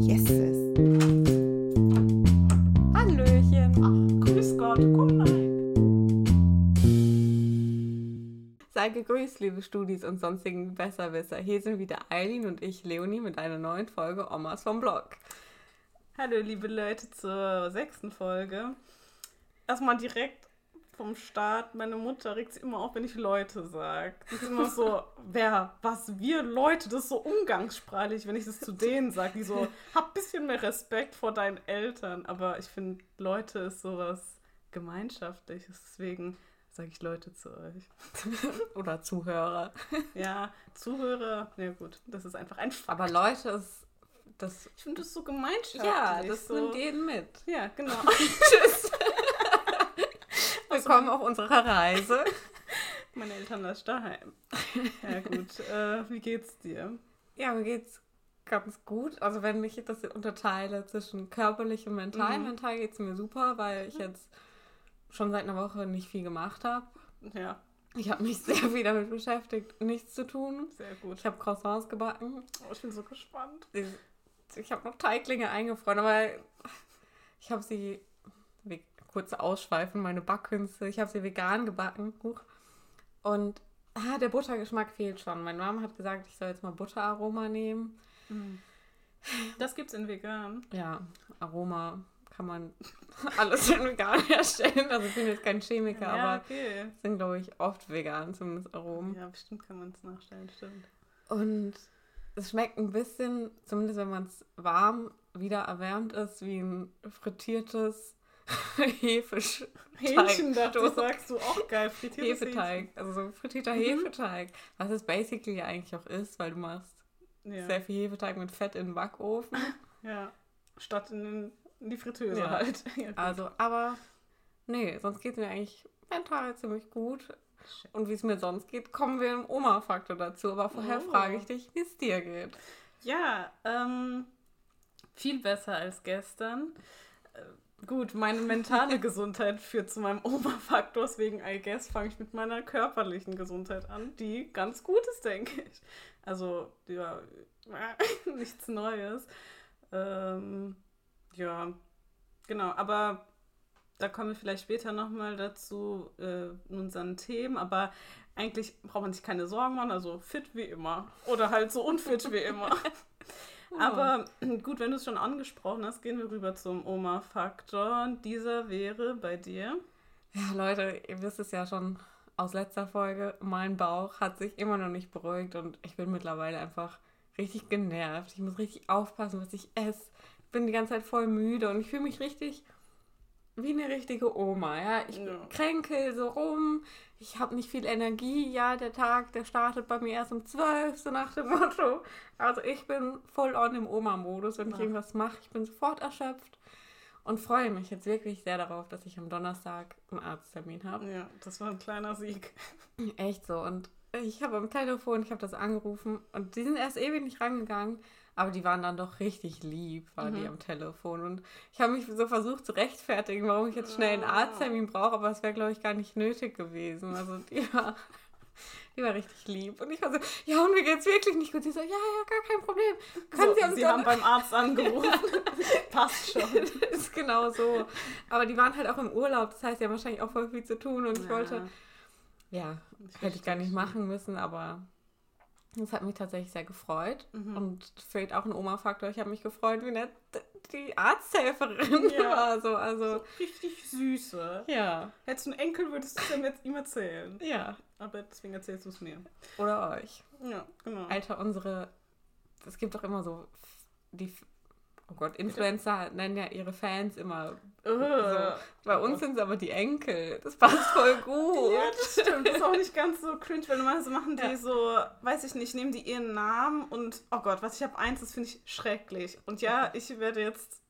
Yeses. Hallöchen. Ach, grüß Gott, komm rein. Sei gegrüßt, liebe Studis und sonstigen Besserwisser. Hier sind wieder Eileen und ich, Leonie, mit einer neuen Folge Omas vom Blog. Hallo, liebe Leute, zur sechsten Folge. Erstmal direkt vom Start. Meine Mutter regt sich immer auf, wenn ich Leute sage. Das ist immer so, wer, was, wir Leute, das ist so umgangssprachlich, wenn ich das zu denen sage. Die so, hab ein bisschen mehr Respekt vor deinen Eltern. Aber ich finde, Leute ist sowas Gemeinschaftliches. Deswegen sage ich Leute zu euch. Oder Zuhörer. Ja, Zuhörer, ja gut, das ist einfach ein Fakt. Aber Leute ist das. Ich finde das so gemeinschaftlich. Ja, das so. nimmt jeden mit. Ja, genau. Tschüss. Willkommen auf unserer Reise. Meine Eltern lassen daheim. Ja, gut. Äh, wie geht's dir? Ja, mir geht's ganz gut. Also wenn ich das unterteile zwischen körperlich und mental. Mhm. Mental geht's mir super, weil ich jetzt schon seit einer Woche nicht viel gemacht habe. Ja, Ich habe mich sehr viel damit beschäftigt, nichts zu tun. sehr gut. Ich habe Croissants gebacken. Oh, ich bin so gespannt. Ich, ich habe noch Teiglinge eingefroren, aber ich habe sie, kurze Ausschweifen, meine Backkünste, ich habe sie vegan gebacken. Huch. Und ah, der Buttergeschmack fehlt schon. Meine Mama hat gesagt, ich soll jetzt mal Butteraroma nehmen. Das gibt's in vegan. Ja, Aroma kann man alles in vegan herstellen. Also ich bin jetzt kein Chemiker, Ja, aber okay. sind, glaube ich, oft vegan, zumindest Aromen. Ja, bestimmt kann man es nachstellen, stimmt. Und es schmeckt ein bisschen, zumindest wenn man es warm wieder erwärmt ist, wie ein frittiertes Hefeteig. Hähnchen, Doch. sagst du auch geil. Frittiertes Hefeteig. Also so frittierter Mhm. Hefeteig. Was es basically ja eigentlich auch ist, weil du machst Hähnchen. sehr viel Hefeteig mit Fett in den Backofen. Ja, ja. Statt in, in die Fritteuse Ja. halt. Ja. Also, aber nee, sonst geht es mir eigentlich mental ziemlich gut. Und wie es mir sonst geht, kommen wir im Oma-Faktor dazu. Aber vorher Oh. frage ich dich, wie es dir geht. Ja, ähm, viel besser als gestern. Gut, meine mentale Gesundheit führt zu meinem Oma-Faktor, deswegen, I guess, fange ich mit meiner körperlichen Gesundheit an, die ganz gut ist, denke ich. Also, ja, nichts Neues. Ähm, ja, genau, aber da kommen wir vielleicht später nochmal dazu äh, in unseren Themen, aber eigentlich braucht man sich keine Sorgen machen, also fit wie immer oder halt so unfit wie immer. Aber gut, wenn du es schon angesprochen hast, gehen wir rüber zum Oma-Faktor. Und Dieser wäre bei dir. Ja, Leute, ihr wisst es ja schon aus letzter Folge, mein Bauch hat sich immer noch nicht beruhigt und ich bin mittlerweile einfach richtig genervt. Ich muss richtig aufpassen, was ich esse. Ich bin die ganze Zeit voll müde und ich fühle mich richtig wie eine richtige Oma. Ja, ich Ja. kränkel so rum. Ich habe nicht viel Energie. Ja, der Tag, der startet bei mir erst um 12, so nach dem Motto. Also ich bin voll on im Oma-Modus, wenn ich irgendwas mache. Ich bin sofort erschöpft und freue mich jetzt wirklich sehr darauf, dass ich am Donnerstag einen Arzttermin habe. Ja, das war ein kleiner Sieg. Echt so. Und ich habe am Telefon, ich habe das angerufen und die sind erst ewig nicht rangegangen, aber die waren dann doch richtig lieb, waren die Mhm. am Telefon. Und ich habe mich so versucht zu rechtfertigen, warum ich jetzt schnell einen Ah. Arzttermin brauche, aber es wäre, glaube ich, gar nicht nötig gewesen. Also die war, die war richtig lieb. Und ich war so, ja, und mir geht's wirklich nicht gut. Sie so, ja, ja, gar kein Problem. Können So, Sie uns Sie haben beim Arzt angerufen. Passt schon. Ist genau so. Aber die waren halt auch im Urlaub, das heißt, die haben wahrscheinlich auch voll viel zu tun und ich wollte, ja, hätte ich gar nicht machen müssen, aber das hat mich tatsächlich sehr gefreut. Mhm. Und fehlt auch ein Oma-Faktor. Ich habe mich gefreut, wie nett die Arzthelferin Ja. war. So, also, Richtig süße. ja, Hättest du einen Enkel, würdest du es dann jetzt ihm erzählen. ja. Aber deswegen erzählst du es mir. Oder euch. Ja, genau. Alter, unsere, es gibt doch immer so, die, oh Gott, Influencer nennen ja ihre Fans immer Äh. so. Bei uns sind es aber die Enkel. Das passt voll gut. Ja, das stimmt. Das ist auch nicht ganz so cringe, weil normalerweise machen die Ja. so, weiß ich nicht, nehmen die ihren Namen und, oh Gott, was ich habe eins, das finde ich schrecklich. Und ja, ich werde jetzt,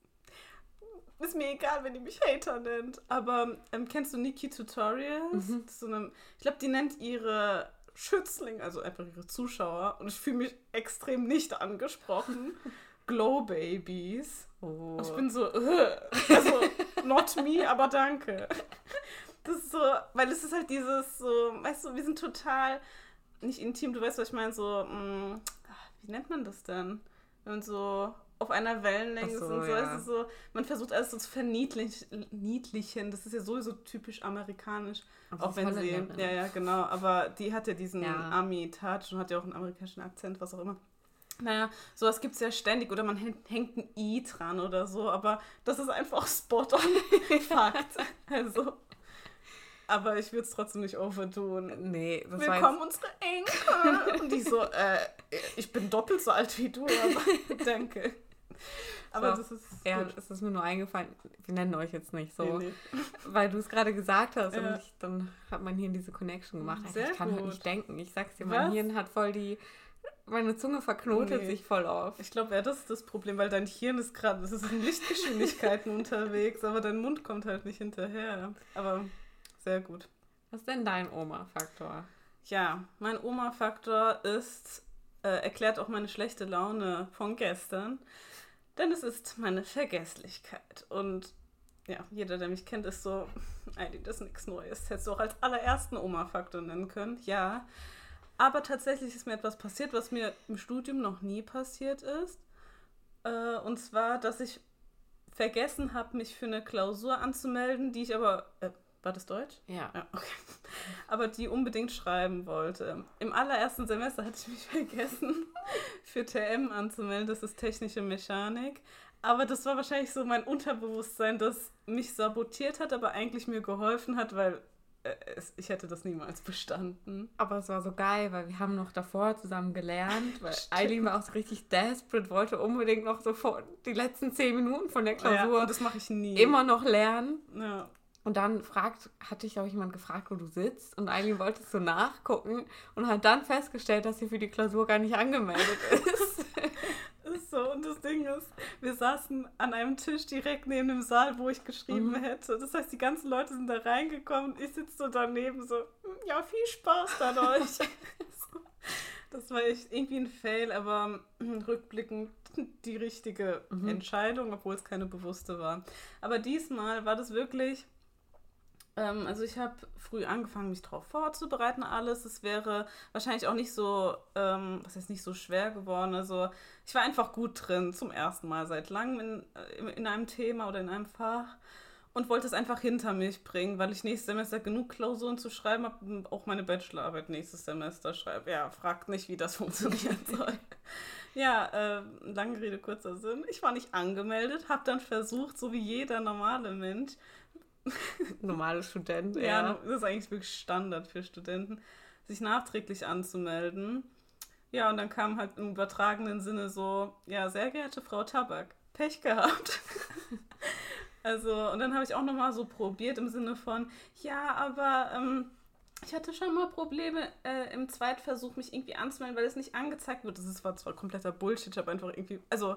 ist mir egal, wenn die mich Hater nennt, aber ähm, kennst du Niki Tutorials? Mhm. So eine, ich glaube, die nennt ihre Schützlinge, also einfach ihre Zuschauer, und ich fühle mich extrem nicht angesprochen. Glow Babies. Oh. Ich bin so, äh, also not me, aber danke. Das ist so, weil es ist halt dieses so, weißt du, wir sind total nicht intim, du weißt, was ich meine, so, mh, ach, wie nennt man das denn? Wenn so auf einer Wellenlänge so, ist und so, ja. es ist so, man versucht alles so zu verniedlichen. Das ist ja sowieso typisch amerikanisch. Aber auch wenn sie, ja, ja, genau, aber die hat ja diesen Ja. Ami-Touch und hat ja auch einen amerikanischen Akzent, was auch immer. Naja, sowas gibt es ja ständig oder man hängt, ein I dran oder so, aber das ist einfach spot on Fakt. Also, aber ich würde es trotzdem nicht overtun. Nee, das war Willkommen unsere Enkel. Und die so, äh, ich bin doppelt so alt wie du, aber danke. Aber So. das ist Ja, gut. es ist mir nur eingefallen, wir nennen euch jetzt nicht so, Nee, nee. weil du es gerade gesagt hast Ja. und ich, dann hat mein Hirn diese Connection gemacht. Sehr ich kann gut. nicht denken. Ich sag's dir, mein Was? Hirn hat voll die, meine Zunge verknotet Nee. sich voll auf. Ich glaube, ja, das ist das Problem, weil dein Hirn ist gerade, es ist in Lichtgeschwindigkeiten unterwegs, aber dein Mund kommt halt nicht hinterher. Aber sehr gut. Was ist denn dein Oma-Faktor? Ja, mein Oma-Faktor ist, äh, erklärt auch meine schlechte Laune von gestern, denn es ist meine Vergesslichkeit. Und ja, jeder, der mich kennt, ist so, eigentlich das ist nichts Neues. Hättest du auch als allerersten Oma-Faktor nennen können, ja. Aber tatsächlich ist mir etwas passiert, was mir im Studium noch nie passiert ist. Äh, und zwar, dass ich vergessen habe, mich für eine Klausur anzumelden, die ich aber. Äh, war das Deutsch? Ja. Ja, okay. Aber die unbedingt schreiben wollte. Im allerersten Semester hatte ich mich vergessen, für TM anzumelden. Das ist technische Mechanik. Aber das war wahrscheinlich so mein Unterbewusstsein, das mich sabotiert hat, aber eigentlich mir geholfen hat, weil ich hätte das niemals bestanden. Aber es war so geil, weil wir haben noch davor zusammen gelernt, weil. Eileen war auch so richtig desperate, wollte unbedingt noch sofort die letzten zehn Minuten von der Ja, Klausur und das mache ich nie. immer noch lernen. Ja. Und dann fragt, hatte ich auch jemand gefragt, wo du sitzt. Und Eileen wollte so nachgucken und hat dann festgestellt, dass sie für die Klausur gar nicht angemeldet ist. Und das Ding ist, wir saßen an einem Tisch direkt neben dem Saal, wo ich geschrieben Mhm. hätte. Das heißt, die ganzen Leute sind da reingekommen und ich sitze so daneben so, "Hm, ja, viel Spaß dann euch. Das war echt irgendwie ein Fail, aber hm, rückblickend die richtige Mhm. Entscheidung, obwohl es keine bewusste war. Aber diesmal war das wirklich, ähm, also ich habe früh angefangen, mich darauf vorzubereiten, alles. Es wäre wahrscheinlich auch nicht so, ähm, was heißt nicht so schwer geworden. Also ich war einfach gut drin, zum ersten Mal seit langem in, äh, in einem Thema oder in einem Fach und wollte es einfach hinter mich bringen, weil ich nächstes Semester genug Klausuren zu schreiben habe und auch meine Bachelorarbeit nächstes Semester schreibe. Ja, fragt nicht, wie das funktionieren soll. Ja, äh, lange Rede, kurzer Sinn. Ich war nicht angemeldet, habe dann versucht, so wie jeder normale Mensch, Normale Student, ja, ja. das ist eigentlich wirklich Standard für Studenten, sich nachträglich anzumelden. Ja, und dann kam halt im übertragenen Sinne so, ja, sehr geehrte Frau Tabak, Pech gehabt. also, und dann habe ich auch nochmal so probiert im Sinne von, ja, aber ähm, ich hatte schon mal Probleme äh, im Zweitversuch, mich irgendwie anzumelden, weil es nicht angezeigt wird. Das ist zwar zwar kompletter Bullshit, ich habe einfach irgendwie, also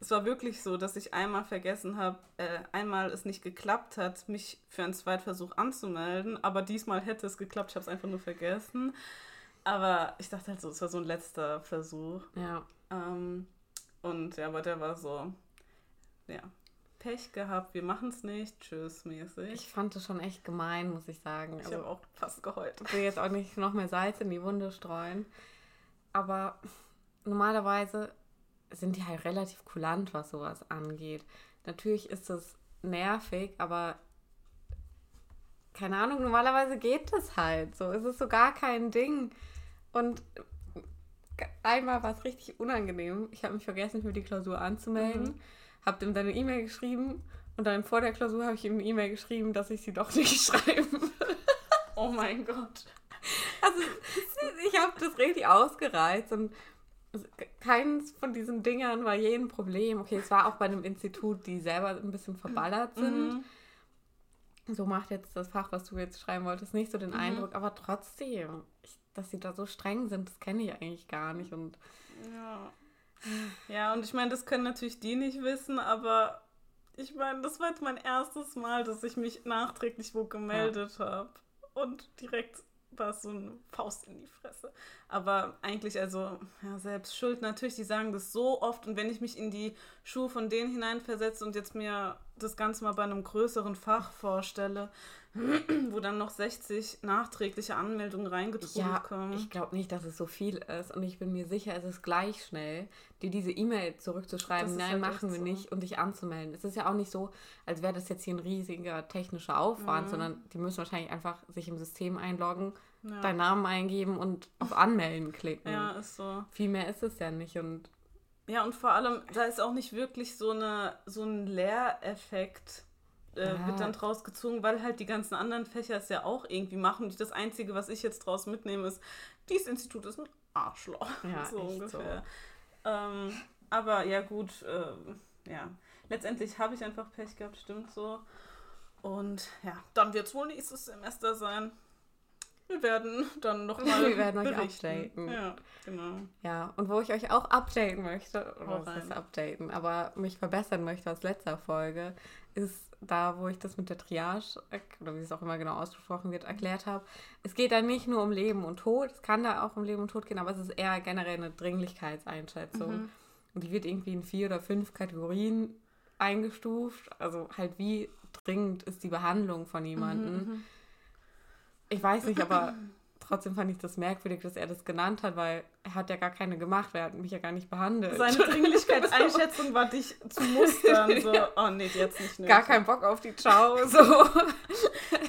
es war wirklich so, dass ich einmal vergessen habe, äh, einmal es nicht geklappt hat, mich für einen Zweitversuch anzumelden, aber diesmal hätte es geklappt, ich habe es einfach nur vergessen. Aber ich dachte halt so, es war so ein letzter Versuch. Ja. Ähm, und ja, aber der war so, ja, Pech gehabt, wir machen es nicht, tschüss mäßig. Ich fand das schon echt gemein, muss ich sagen. Ich Also, habe auch fast geheult. ich will jetzt auch nicht noch mehr Salz in die Wunde streuen. Aber normalerweise sind die halt relativ kulant, was sowas angeht. Natürlich ist es nervig, aber keine Ahnung, normalerweise geht das halt so. Es ist so gar kein Ding. Und einmal war es richtig unangenehm. Ich habe mich vergessen, für die Klausur anzumelden. Mhm. Habe ihm dann eine E-Mail geschrieben und dann vor der Klausur habe ich ihm eine E-Mail geschrieben, dass ich sie doch nicht schreiben will. Oh mein Gott. Also ich habe das richtig ausgereizt und keins von diesen Dingern war je ein Problem. Okay, es war auch bei einem Institut, die selber ein bisschen verballert sind. Mhm. So macht jetzt das Fach, was du jetzt schreiben wolltest, nicht so den Mhm. Eindruck, aber trotzdem, ich, dass sie da so streng sind, das kenne ich eigentlich gar nicht. Und Ja. Ja, und ich meine, das können natürlich die nicht wissen, aber ich meine, das war jetzt mein erstes Mal, dass ich mich nachträglich wo gemeldet habe. Und direkt war es so eine Faust in die Fresse. Aber eigentlich, also, ja, selbst schuld natürlich, die sagen das so oft. Und wenn ich mich in die Schuhe von denen hineinversetze und jetzt mir das Ganze mal bei einem größeren Fach vorstelle, wo dann noch 60 nachträgliche Anmeldungen reingetrudelt Ja, kommen. ich glaube nicht, dass es so viel ist. Und ich bin mir sicher, es ist gleich schnell, dir diese E-Mail zurückzuschreiben, nein, halt machen wir so. nicht und dich anzumelden. Es ist ja auch nicht so, als wäre das jetzt hier ein riesiger technischer Aufwand, Mhm. sondern die müssen wahrscheinlich einfach sich im System einloggen, ja. deinen Namen eingeben und auf Anmelden klicken. ja, ist so. Viel mehr ist es ja nicht. Und Ja, und vor allem, da ist auch nicht wirklich so, eine, so ein Lehreffekt äh, Ja. wird dann draus gezogen, weil halt die ganzen anderen Fächer es ja auch irgendwie machen. Und das Einzige, was ich jetzt draus mitnehme, ist, dieses Institut ist ein Arschloch. Ja, so ungefähr. Ähm, aber ja, gut, ähm, ja. Letztendlich habe ich einfach Pech gehabt, stimmt so. Und ja, dann wird es wohl nächstes Semester sein. Wir werden dann nochmal Wir werden euch updaten. Ja, genau. ja, und wo ich euch auch updaten möchte, oder was rein. updaten, aber mich verbessern möchte aus letzter Folge, ist da, wo ich das mit der Triage, oder wie es auch immer genau ausgesprochen wird, erklärt habe. Es geht da nicht nur um Leben und Tod, es kann da auch um Leben und Tod gehen, aber es ist eher generell eine Dringlichkeitseinschätzung. Mhm. Und die wird irgendwie in vier oder fünf Kategorien eingestuft. Also halt, wie dringend ist die Behandlung von jemandem. Mhm, Ich weiß nicht, aber trotzdem fand ich das merkwürdig, dass er das genannt hat, weil er hat ja gar keine gemacht, er hat mich ja gar nicht behandelt. Seine Dringlichkeitseinschätzung war dich zu mustern. So, oh nee, jetzt nicht. gar kein Bock auf die Ciao, so.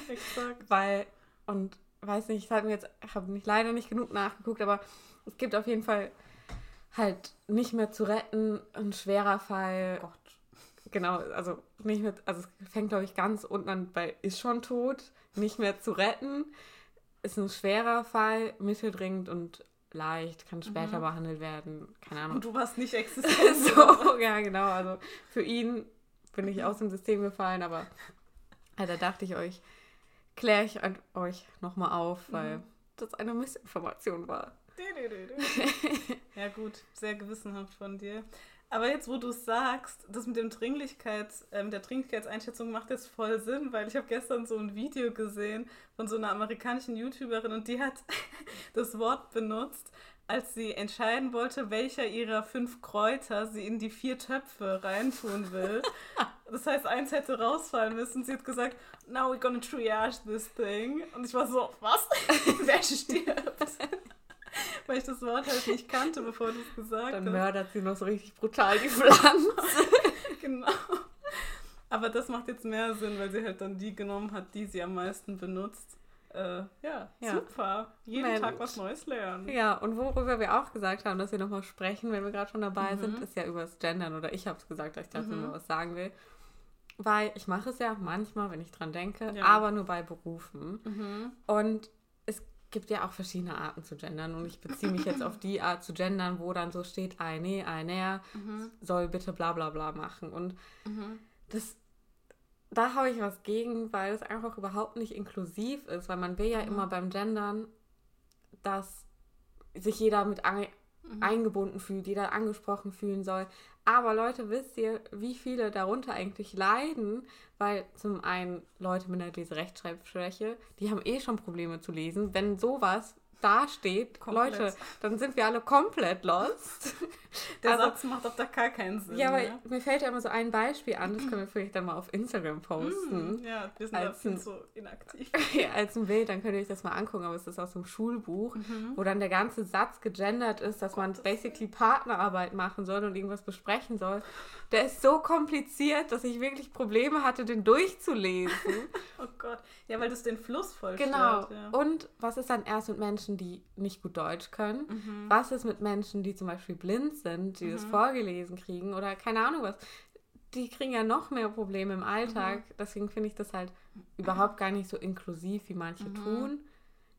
Exakt. weil, und weiß nicht, ich habe mir jetzt, habe nicht leider nicht genug nachgeguckt, aber es gibt auf jeden Fall halt nicht mehr zu retten, ein schwerer Fall. Gott. Genau, also nicht mehr, also es fängt, glaube ich, ganz unten an bei ist schon tot, nicht mehr zu retten, ist ein schwerer Fall, mitteldringend und leicht, kann später Mhm. behandelt werden, keine Ahnung. Und du warst nicht existent. so, ja, genau, also für ihn bin ich aus dem System gefallen, aber da dachte ich euch, kläre ich an euch nochmal auf, weil Mhm. das eine Missinformation war. ja gut, sehr gewissenhaft von dir. Aber jetzt, wo du es sagst, das mit dem Dringlichkeits, ähm, der Dringlichkeitseinschätzung macht jetzt voll Sinn, weil ich habe gestern so ein Video gesehen von so einer amerikanischen YouTuberin und die hat das Wort benutzt, als sie entscheiden wollte, welcher ihrer fünf Kräuter sie in die vier Töpfe reintun will. Das heißt, eins hätte rausfallen müssen. Sie hat gesagt, now we're gonna triage this thing. Und ich war so, was? Wer stirbt? Weil ich das Wort halt nicht kannte, bevor du es gesagt Dann hast. mördert sie noch so richtig brutal die Pflanze. Genau. Aber das macht jetzt mehr Sinn, weil sie halt dann die genommen hat, die sie am meisten benutzt. Äh, ja, Ja. super. Jeden Mensch. Tag was Neues lernen. Ja, und worüber wir auch gesagt haben, dass wir nochmal sprechen, wenn wir gerade schon dabei Mhm. sind, ist ja über das Gendern. Oder ich habe es gesagt, dass ich dazu Mhm. nur was sagen will. Weil ich mache es ja manchmal, wenn ich dran denke, Ja. aber nur bei Berufen. Mhm. Und gibt ja auch verschiedene Arten zu gendern. Und ich beziehe mich jetzt auf die Art zu gendern, wo dann so steht, eine, einer Mhm. soll bitte bla bla bla machen. Und Mhm. das, da habe ich was gegen, weil es einfach überhaupt nicht inklusiv ist, weil man will ja Mhm. immer beim Gendern, dass sich jeder mit ein, Mhm. eingebunden fühlt, jeder angesprochen fühlen soll. Aber Leute, wisst ihr, wie viele darunter eigentlich leiden? Weil zum einen Leute mit einer Leserechtschreibschwäche, die haben eh schon Probleme zu lesen. Wenn sowas dasteht, Komplett. Leute, dann sind wir alle komplett lost. Der Also- Satz macht auch da gar keinen Sinn. Ja, aber ne? mir fällt ja immer so ein Beispiel an, das können wir vielleicht dann mal auf Instagram posten. Mhm. Ja, wir sind Als ein- so inaktiv. Als ein Bild, dann könnt ihr euch das mal angucken, aber es ist aus einem Schulbuch, Mhm. wo dann der ganze Satz gegendert ist, dass man basically Partnerarbeit machen soll und irgendwas besprechen soll. Der ist so kompliziert, dass ich wirklich Probleme hatte, den durchzulesen. Oh Gott. Ja, weil das den Fluss voll genau. stört. Ja. Und was ist dann erst mit Menschen, die nicht gut Deutsch können? Mhm. Was ist mit Menschen, die zum Beispiel blind sind, die das Mhm. vorgelesen kriegen oder keine Ahnung was? Die kriegen ja noch mehr Probleme im Alltag. Mhm. Deswegen finde ich das halt überhaupt gar nicht so inklusiv, wie manche Mhm. tun.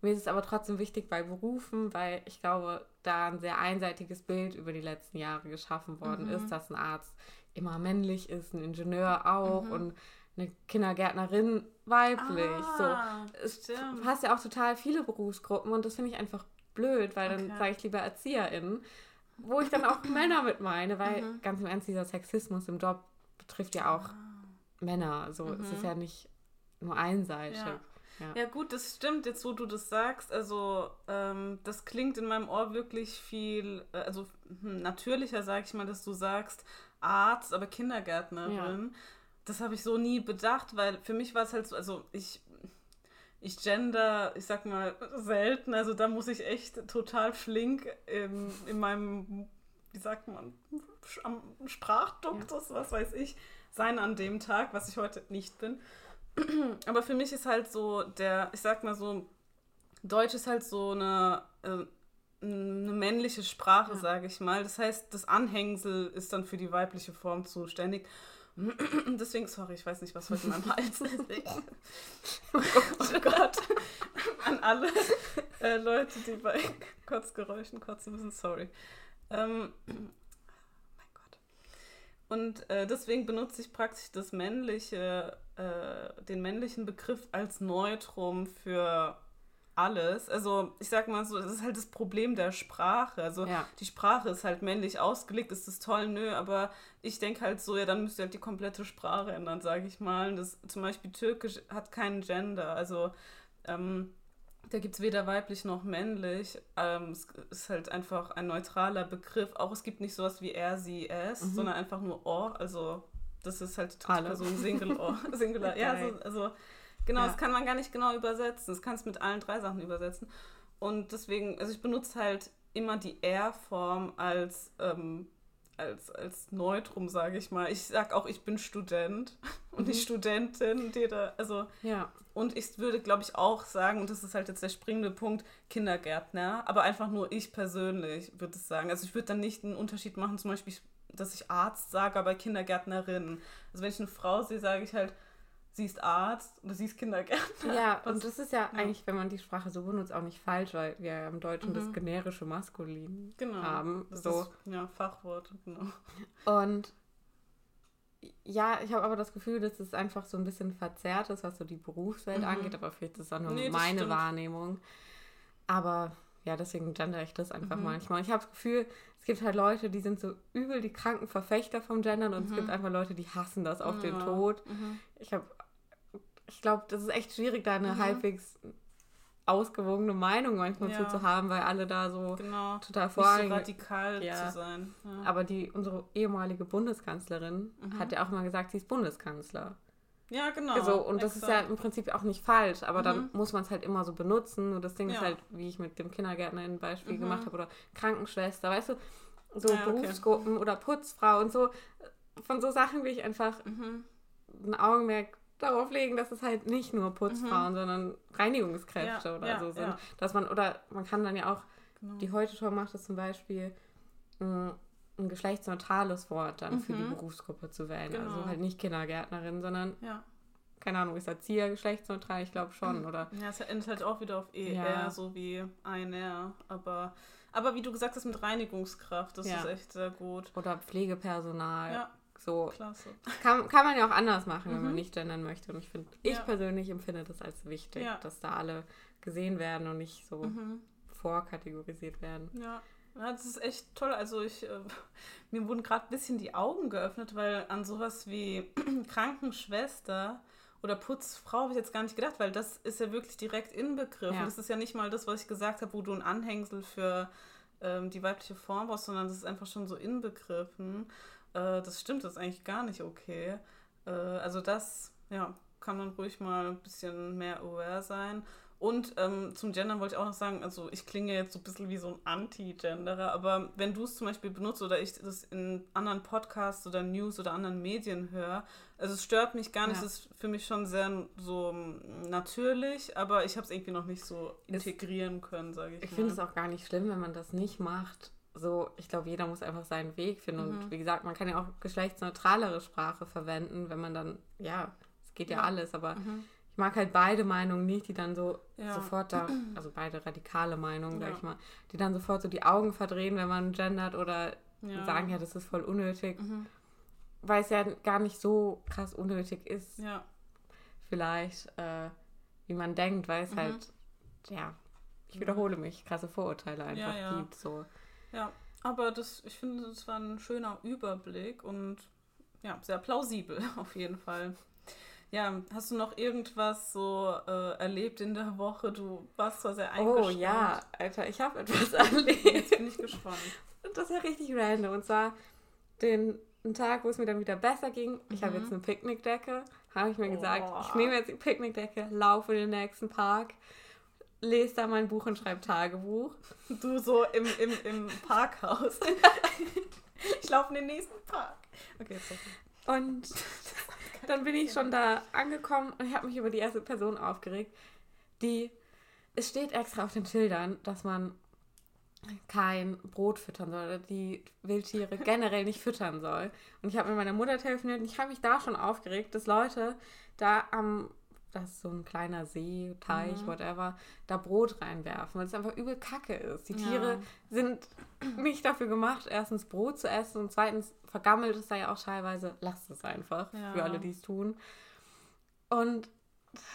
Mir ist es aber trotzdem wichtig bei Berufen, weil ich glaube, da ein sehr einseitiges Bild über die letzten Jahre geschaffen worden Mhm. ist, dass ein Arzt immer männlich ist, ein Ingenieur auch Mhm. und eine Kindergärtnerin weiblich. Ah, so. Es stimmt. passt ja auch total viele Berufsgruppen und das finde ich einfach blöd, weil dann Okay. sage ich lieber ErzieherInnen, wo ich dann auch Männer mit meine, weil Mhm. ganz im Ernst, dieser Sexismus im Job betrifft ja auch Männer. So, es Mhm. ist ja nicht nur einseitig. Ja. Ja. Ja gut, das stimmt, jetzt wo du das sagst, also ähm, das klingt in meinem Ohr wirklich viel, äh, also hm, natürlicher, sag ich mal, dass du sagst Arzt, aber Kindergärtnerin. Das habe ich so nie bedacht, weil für mich war es halt so, also ich, ich gender, ich sag mal, selten. Also da muss ich echt total flink in, in meinem, wie sagt man, am Sprachduktus, ja. was weiß ich, sein an dem Tag, was ich heute nicht bin. Aber für mich ist halt so der, ich sag mal so, Deutsch ist halt so eine, äh, eine männliche Sprache, ja. sage ich mal. Das heißt, das Anhängsel ist dann für die weibliche Form zuständig. Deswegen, sorry, ich weiß nicht, was heute in meinem Hals ist. oh Gott. An alle äh, Leute, die bei Kotzgeräuschen kotzen müssen, sorry. Ähm, mein Gott. Und äh, deswegen benutze ich praktisch das männliche, äh, den männlichen Begriff als Neutrum für alles. Also ich sag mal so, das ist halt das Problem der Sprache. Also ja. die Sprache ist halt männlich ausgelegt, ist das toll, nö, aber ich denke halt so, ja, dann müsst ihr halt die komplette Sprache ändern, sage ich mal. Und das, zum Beispiel Türkisch hat keinen Gender. Also ähm, da gibt es weder weiblich noch männlich. Ähm, es ist halt einfach ein neutraler Begriff. Auch es gibt nicht sowas wie er, sie, es, mhm. sondern einfach nur or. Also das ist halt Alle. so ein Single or. Singular. ja, so, also Genau, ja. das kann man gar nicht genau übersetzen. Das kannst mit allen drei Sachen übersetzen. Und deswegen, also ich benutze halt immer die R-Form als, ähm, als, als Neutrum, sage ich mal. Ich sage auch, ich bin Student und mhm. nicht Studentin. Die da, also, ja. Und ich würde, glaube ich, auch sagen, und das ist halt jetzt der springende Punkt, Kindergärtner. Aber einfach nur ich persönlich würde es sagen. Also ich würde dann nicht einen Unterschied machen, zum Beispiel, dass ich Arzt sage, aber Kindergärtnerin. Also wenn ich eine Frau sehe, sage ich halt, sie ist Arzt oder sie ist Kindergärtner. Ja, das, und das ist ja, ja, eigentlich, wenn man die Sprache so benutzt, auch nicht falsch, weil wir ja im Deutschen mhm. das generische Maskulin genau, haben. Das so. ist, ja, Fachwort, genau. Und ja, ich habe aber das Gefühl, dass es einfach so ein bisschen verzerrt ist, was so die Berufswelt mhm. angeht, aber vielleicht ist das auch nur nee, meine stimmt. Wahrnehmung. Aber ja, deswegen gender ich das einfach mhm. manchmal. Ich habe das Gefühl, es gibt halt Leute, die sind so übel die kranken Verfechter vom Gendern und mhm. es gibt mhm. einfach Leute, die hassen das auf ja. den Tod. Mhm. Ich habe ich glaube, das ist echt schwierig, da eine mhm. halbwegs ausgewogene Meinung manchmal ja. zu, haben, weil alle da so genau. total vorangehen. So radikal ja. zu sein. Ja. Aber die, unsere ehemalige Bundeskanzlerin mhm. hat ja auch mal gesagt, sie ist Bundeskanzler. Ja, genau. Also, und das ist ja im Prinzip auch nicht falsch, aber mhm. dann muss man es halt immer so benutzen. Und das Ding ist halt, wie ich mit dem Kindergärtner ein Beispiel mhm. gemacht habe, oder Krankenschwester, weißt du, so Berufsgruppen okay. oder Putzfrau und so. Von so Sachen will ich einfach mhm. ein Augenmerk darauf legen, dass es halt nicht nur Putzfrauen, mhm. sondern Reinigungskräfte ja, oder ja, so sind. Ja. Dass man, oder man kann dann ja auch, genau. die Heute-Show macht es zum Beispiel, ein, mm, ein geschlechtsneutrales Wort dann mhm. für die mhm. Berufsgruppe zu wählen. Also genau. Also halt nicht Kindergärtnerin, sondern keine Ahnung, ist Erzieher geschlechtsneutral? Ich glaube schon, mhm. oder? Ja, es endet halt auch wieder auf ER, ja. so wie einer, aber, aber wie du gesagt hast, mit Reinigungskraft, das ja. ist echt sehr gut. Oder Pflegepersonal. Ja. So Klasse. Kann, kann man ja auch anders machen, wenn mhm. man nicht gendern möchte. Und ich finde, ich ja. persönlich empfinde das als wichtig, ja. dass da alle gesehen werden und nicht so mhm. vorkategorisiert werden. Ja. Ja, das ist echt toll. Also ich, äh, mir wurden gerade ein bisschen die Augen geöffnet, weil an sowas wie Krankenschwester oder Putzfrau habe ich jetzt gar nicht gedacht, weil das ist ja wirklich direkt inbegriffen. Ja. Das ist ja nicht mal das, was ich gesagt habe, wo du ein Anhängsel für ähm, die weibliche Form brauchst, sondern das ist einfach schon so inbegriffen. Äh, das stimmt, das ist eigentlich gar nicht okay. Äh, also das, ja, kann man ruhig mal ein bisschen mehr aware sein. Und ähm, zum Gendern wollte ich auch noch sagen, also ich klinge jetzt so ein bisschen wie so ein Anti-Genderer, aber wenn du es zum Beispiel benutzt oder ich das in anderen Podcasts oder News oder anderen Medien höre, also es stört mich gar nicht, es ist für mich schon sehr so natürlich, aber ich habe es irgendwie noch nicht so integrieren es, können, sage ich. Ich finde es auch gar nicht schlimm, wenn man das nicht macht so, ich glaube, jeder muss einfach seinen Weg finden. Mhm. Und wie gesagt, man kann ja auch geschlechtsneutralere Sprache verwenden, wenn man dann, ja, es geht ja, ja. alles, aber mhm. ich mag halt beide Meinungen nicht, die dann so ja. sofort da, also beide radikale Meinungen, ja. sag ich mal, die dann sofort so die Augen verdrehen, wenn man gendert oder sagen, ja, das ist voll unnötig. Mhm. Weil es ja gar nicht so krass unnötig ist. Ja. Vielleicht, äh, wie man denkt, weil es mhm. halt, ja, ich wiederhole mich, krasse Vorurteile einfach gibt. So. Ja, aber das, ich finde, das war ein schöner Überblick und ja, sehr plausibel auf jeden Fall. Ja, hast du noch irgendwas so äh, erlebt in der Woche? Du warst zwar sehr eingespannt. Oh ja, Alter, ich habe etwas erlebt. Jetzt bin ich gespannt. Das ist ja richtig random. Und zwar den einen Tag, wo es mir dann wieder besser ging. Ich habe jetzt Mhm. eine Picknickdecke. Habe ich mir gesagt, Oh. ich nehme jetzt die Picknickdecke, laufe in den nächsten Park, lese da mein Buch und schreibe Tagebuch. Du so im, im, im Parkhaus. ich laufe in den nächsten Park. Okay, sorry. Und dann bin ich schon da angekommen und ich habe mich über die erste Person aufgeregt, die, es steht extra auf den Schildern, dass man kein Brot füttern soll oder die Wildtiere generell nicht füttern soll. Und ich habe mit meiner Mutter telefoniert und ich habe mich da schon aufgeregt, dass Leute da am, das ist so ein kleiner See, Teich, Mhm. whatever, da Brot reinwerfen, weil es einfach übel kacke ist. Die Ja. Tiere sind nicht dafür gemacht, erstens Brot zu essen und zweitens vergammelt es da ja auch teilweise. Lasst es einfach Ja. für alle, die es tun. Und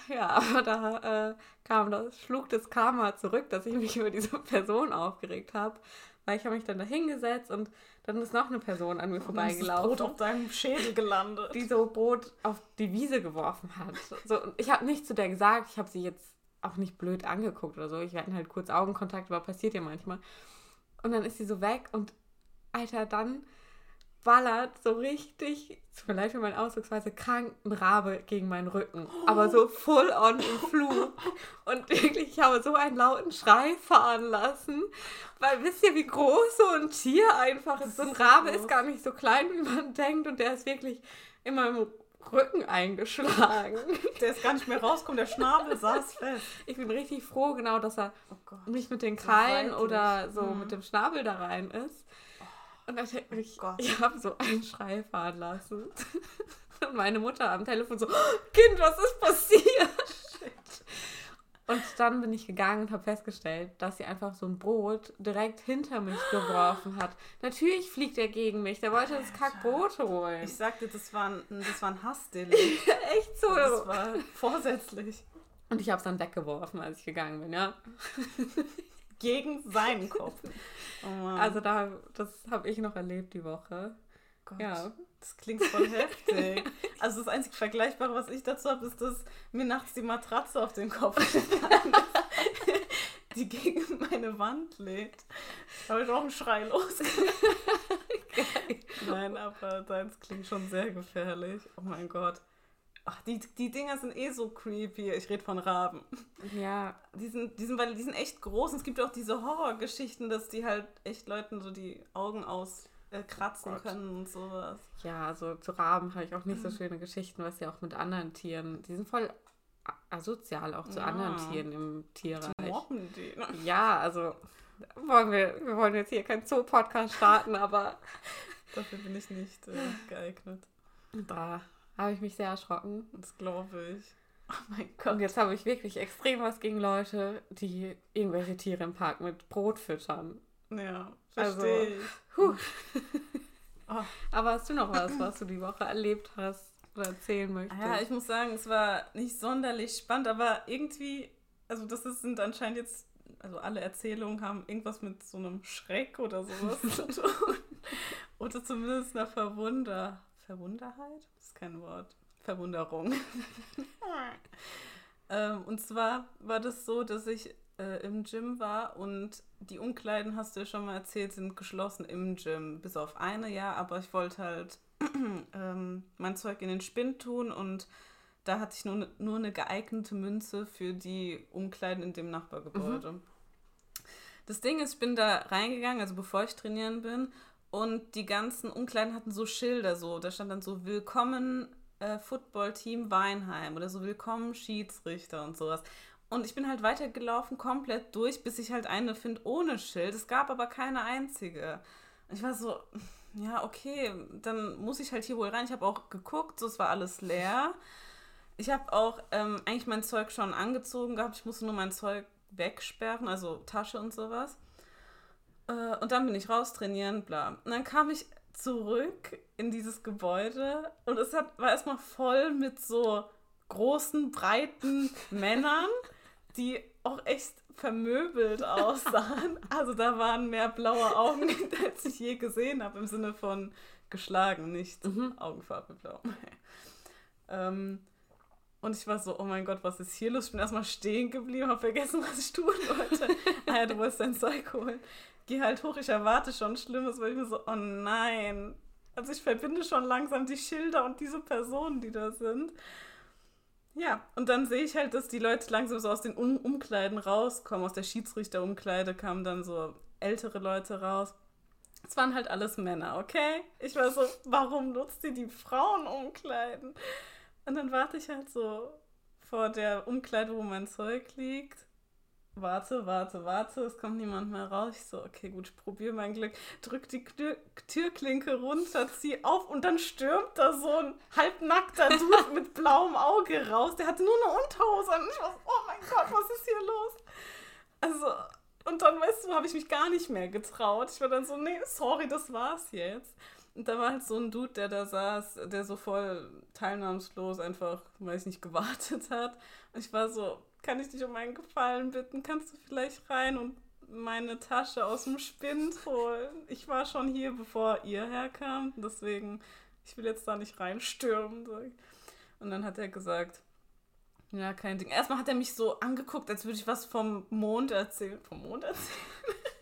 ja, aber da äh, kam das, schlug das Karma zurück, dass ich mich über diese Person aufgeregt habe. Weil ich habe mich dann da hingesetzt und dann ist noch eine Person an mir das Brot vorbeigelaufen, auf deinem Schädel gelandet. die so Brot auf die Wiese geworfen hat. So, ich habe nichts zu der gesagt, ich habe sie jetzt auch nicht blöd angeguckt oder so. Ich hatte halt kurz Augenkontakt, aber passiert ja manchmal. Und dann ist sie so weg und Alter, dann ballert so richtig, tut mir leid für meine Ausdrucksweise, krank ein Rabe gegen meinen Rücken. Aber so full on im Flug. Und wirklich, ich habe so einen lauten Schrei fahren lassen. Weil wisst ihr, wie groß so ein Tier einfach ist? So ein Rabe ist gar nicht so klein, wie man denkt. Und der ist wirklich in meinem Rücken eingeschlagen. Der ist gar nicht mehr rausgekommen, der Schnabel saß fest. Ich bin richtig froh, genau, dass er Oh nicht mit den So Krallen seitlich. oder so Mhm. mit dem Schnabel da rein ist. Und dann hab ich, Gott. ich habe so einen Schrei fahren lassen. Und meine Mutter am Telefon so, Kind, was ist passiert? Und dann bin ich gegangen und habe festgestellt, dass sie einfach so ein Brot direkt hinter mich geworfen hat. Natürlich fliegt er gegen mich. Der wollte das Kackbrot holen. Ich sagte, das war ein, das war ein Hassdelikt. Echt so. Das war vorsätzlich. Und ich habe es dann weggeworfen, als ich gegangen bin, ja. Gegen seinen Kopf. Oh. Also da, das habe ich noch erlebt die Woche. Gott, Ja. Das klingt voll heftig. Also das einzige Vergleichbare, was ich dazu habe, ist, dass mir nachts die Matratze auf den Kopf gefallen ist, die gegen meine Wand liegt. Da habe ich auch einen Schrei los. Nein, aber deins klingt schon sehr gefährlich. Oh mein Gott. Ach, die, die Dinger sind eh so creepy. Ich rede von Raben. Ja, Die sind, die, sind, weil die sind echt groß. Und es gibt auch diese Horrorgeschichten, dass die halt echt Leuten so die Augen auskratzen äh, Gott. können und sowas. Ja, also zu Raben habe ich auch nicht so schöne Geschichten, was ja auch mit anderen Tieren. Die sind voll asozial auch zu Ja. anderen Tieren im Tierreich. Mobben die. ne? Ja, also wollen wir, wir wollen jetzt hier keinen Zoo-Podcast starten, aber Dafür bin ich nicht äh, geeignet. da habe ich mich sehr erschrocken. Das glaube ich. Oh mein Und Gott. jetzt habe ich wirklich extrem was gegen Leute, die irgendwelche Tiere im Park mit Brot füttern. Ja, Also, verstehe ich. Puh. Oh. Aber hast du noch was, was du die Woche erlebt hast oder erzählen möchtest? Ja, ich muss sagen, es war nicht sonderlich spannend, aber irgendwie, also das ist, sind anscheinend jetzt, also alle Erzählungen haben irgendwas mit so einem Schreck oder sowas zu tun. Oder zumindest einer Verwunder... Verwunderheit? Kein Wort. Verwunderung. ähm, und zwar war das so, dass ich äh, im Gym war und die Umkleiden, hast du ja schon mal erzählt, sind geschlossen im Gym. Bis auf eine, ja, aber ich wollte halt ähm, mein Zeug in den Spind tun und da hatte ich nur, ne- nur eine geeignete Münze für die Umkleiden in dem Nachbargebäude. Das Ding ist, ich bin da reingegangen, also bevor ich trainieren bin, und die ganzen Umkleiden hatten so Schilder, so, da stand dann so Willkommen äh, Football-Team Weinheim oder so Willkommen Schiedsrichter und sowas. Und ich bin halt weitergelaufen, komplett durch, bis ich halt eine finde ohne Schild. Es gab aber keine einzige. Und ich war so, ja, okay, dann muss ich halt hier wohl rein. Ich habe auch geguckt, so, es war alles leer. Ich habe auch ähm, eigentlich mein Zeug schon angezogen gehabt. Ich musste nur mein Zeug wegsperren, also Tasche und sowas. Äh, und dann bin ich raus trainieren, bla. Und dann kam ich zurück in dieses Gebäude und es hat, war erstmal voll mit so großen, breiten Männern, die auch echt vermöbelt aussahen. Also da waren mehr blaue Augen, als ich je gesehen habe, im Sinne von geschlagen, nicht Augenfarbe blau. ähm, und ich war so, oh mein Gott, was ist hier los? Ich bin erstmal stehen geblieben, habe vergessen, was ich tun wollte. ah ja, du wolltest dein Zeug holen. Geh halt hoch, ich erwarte schon Schlimmes, weil ich mir so, oh nein. Also ich verbinde schon langsam die Schilder und diese Personen, die da sind. Ja, und dann sehe ich halt, dass die Leute langsam so aus den um Umkleiden rauskommen. Aus der Schiedsrichterumkleide kamen dann so ältere Leute raus. Es waren halt alles Männer, okay? Ich war so, warum nutzt ihr die Frauenumkleiden? Und dann warte ich halt so vor der Umkleide, wo mein Zeug liegt. Warte, warte, warte, es kommt niemand mehr raus. Ich so, okay, gut, ich probiere mein Glück. Drück die Tür Türklinke runter, zieh auf und dann stürmt da so ein halbnackter Dude mit blauem Auge raus. Der hatte nur eine Unterhose an. Und ich war so, oh mein Gott, was ist hier los? Also, und dann, weißt du, habe ich mich gar nicht mehr getraut. Ich war dann so, nee, sorry, das war's jetzt. Und da war halt so ein Dude, der da saß, der so voll teilnahmslos einfach, weiß nicht, gewartet hat. Und ich war so, kann ich dich um einen Gefallen bitten? Kannst du vielleicht rein und meine Tasche aus dem Spind holen? Ich war schon hier, bevor ihr herkamt, deswegen, ich will jetzt da nicht reinstürmen. Und dann hat er gesagt, ja, kein Ding. Erstmal hat er mich so angeguckt, als würde ich was vom Mond erzählen. Vom Mond erzählen?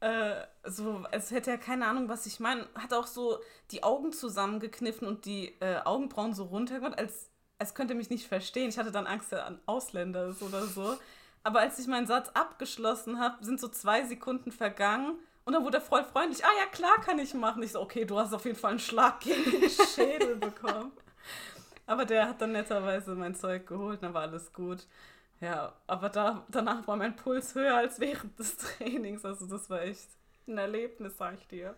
äh, so, als hätte er keine Ahnung, was ich meine. Hat auch so die Augen zusammengekniffen und die äh, Augenbrauen so runtergemacht, als, als könnte er mich nicht verstehen. Ich hatte dann Angst, dass er ein Ausländer ist oder so. Aber als ich meinen Satz abgeschlossen habe, sind so zwei Sekunden vergangen. Und dann wurde er voll freundlich. Ah ja, klar kann ich machen. Ich so, okay, du hast auf jeden Fall einen Schlag gegen den Schädel bekommen. Aber der hat dann netterweise mein Zeug geholt, dann war alles gut. Ja, aber da, danach war mein Puls höher als während des Trainings. Also das war echt ein Erlebnis, sag ich dir.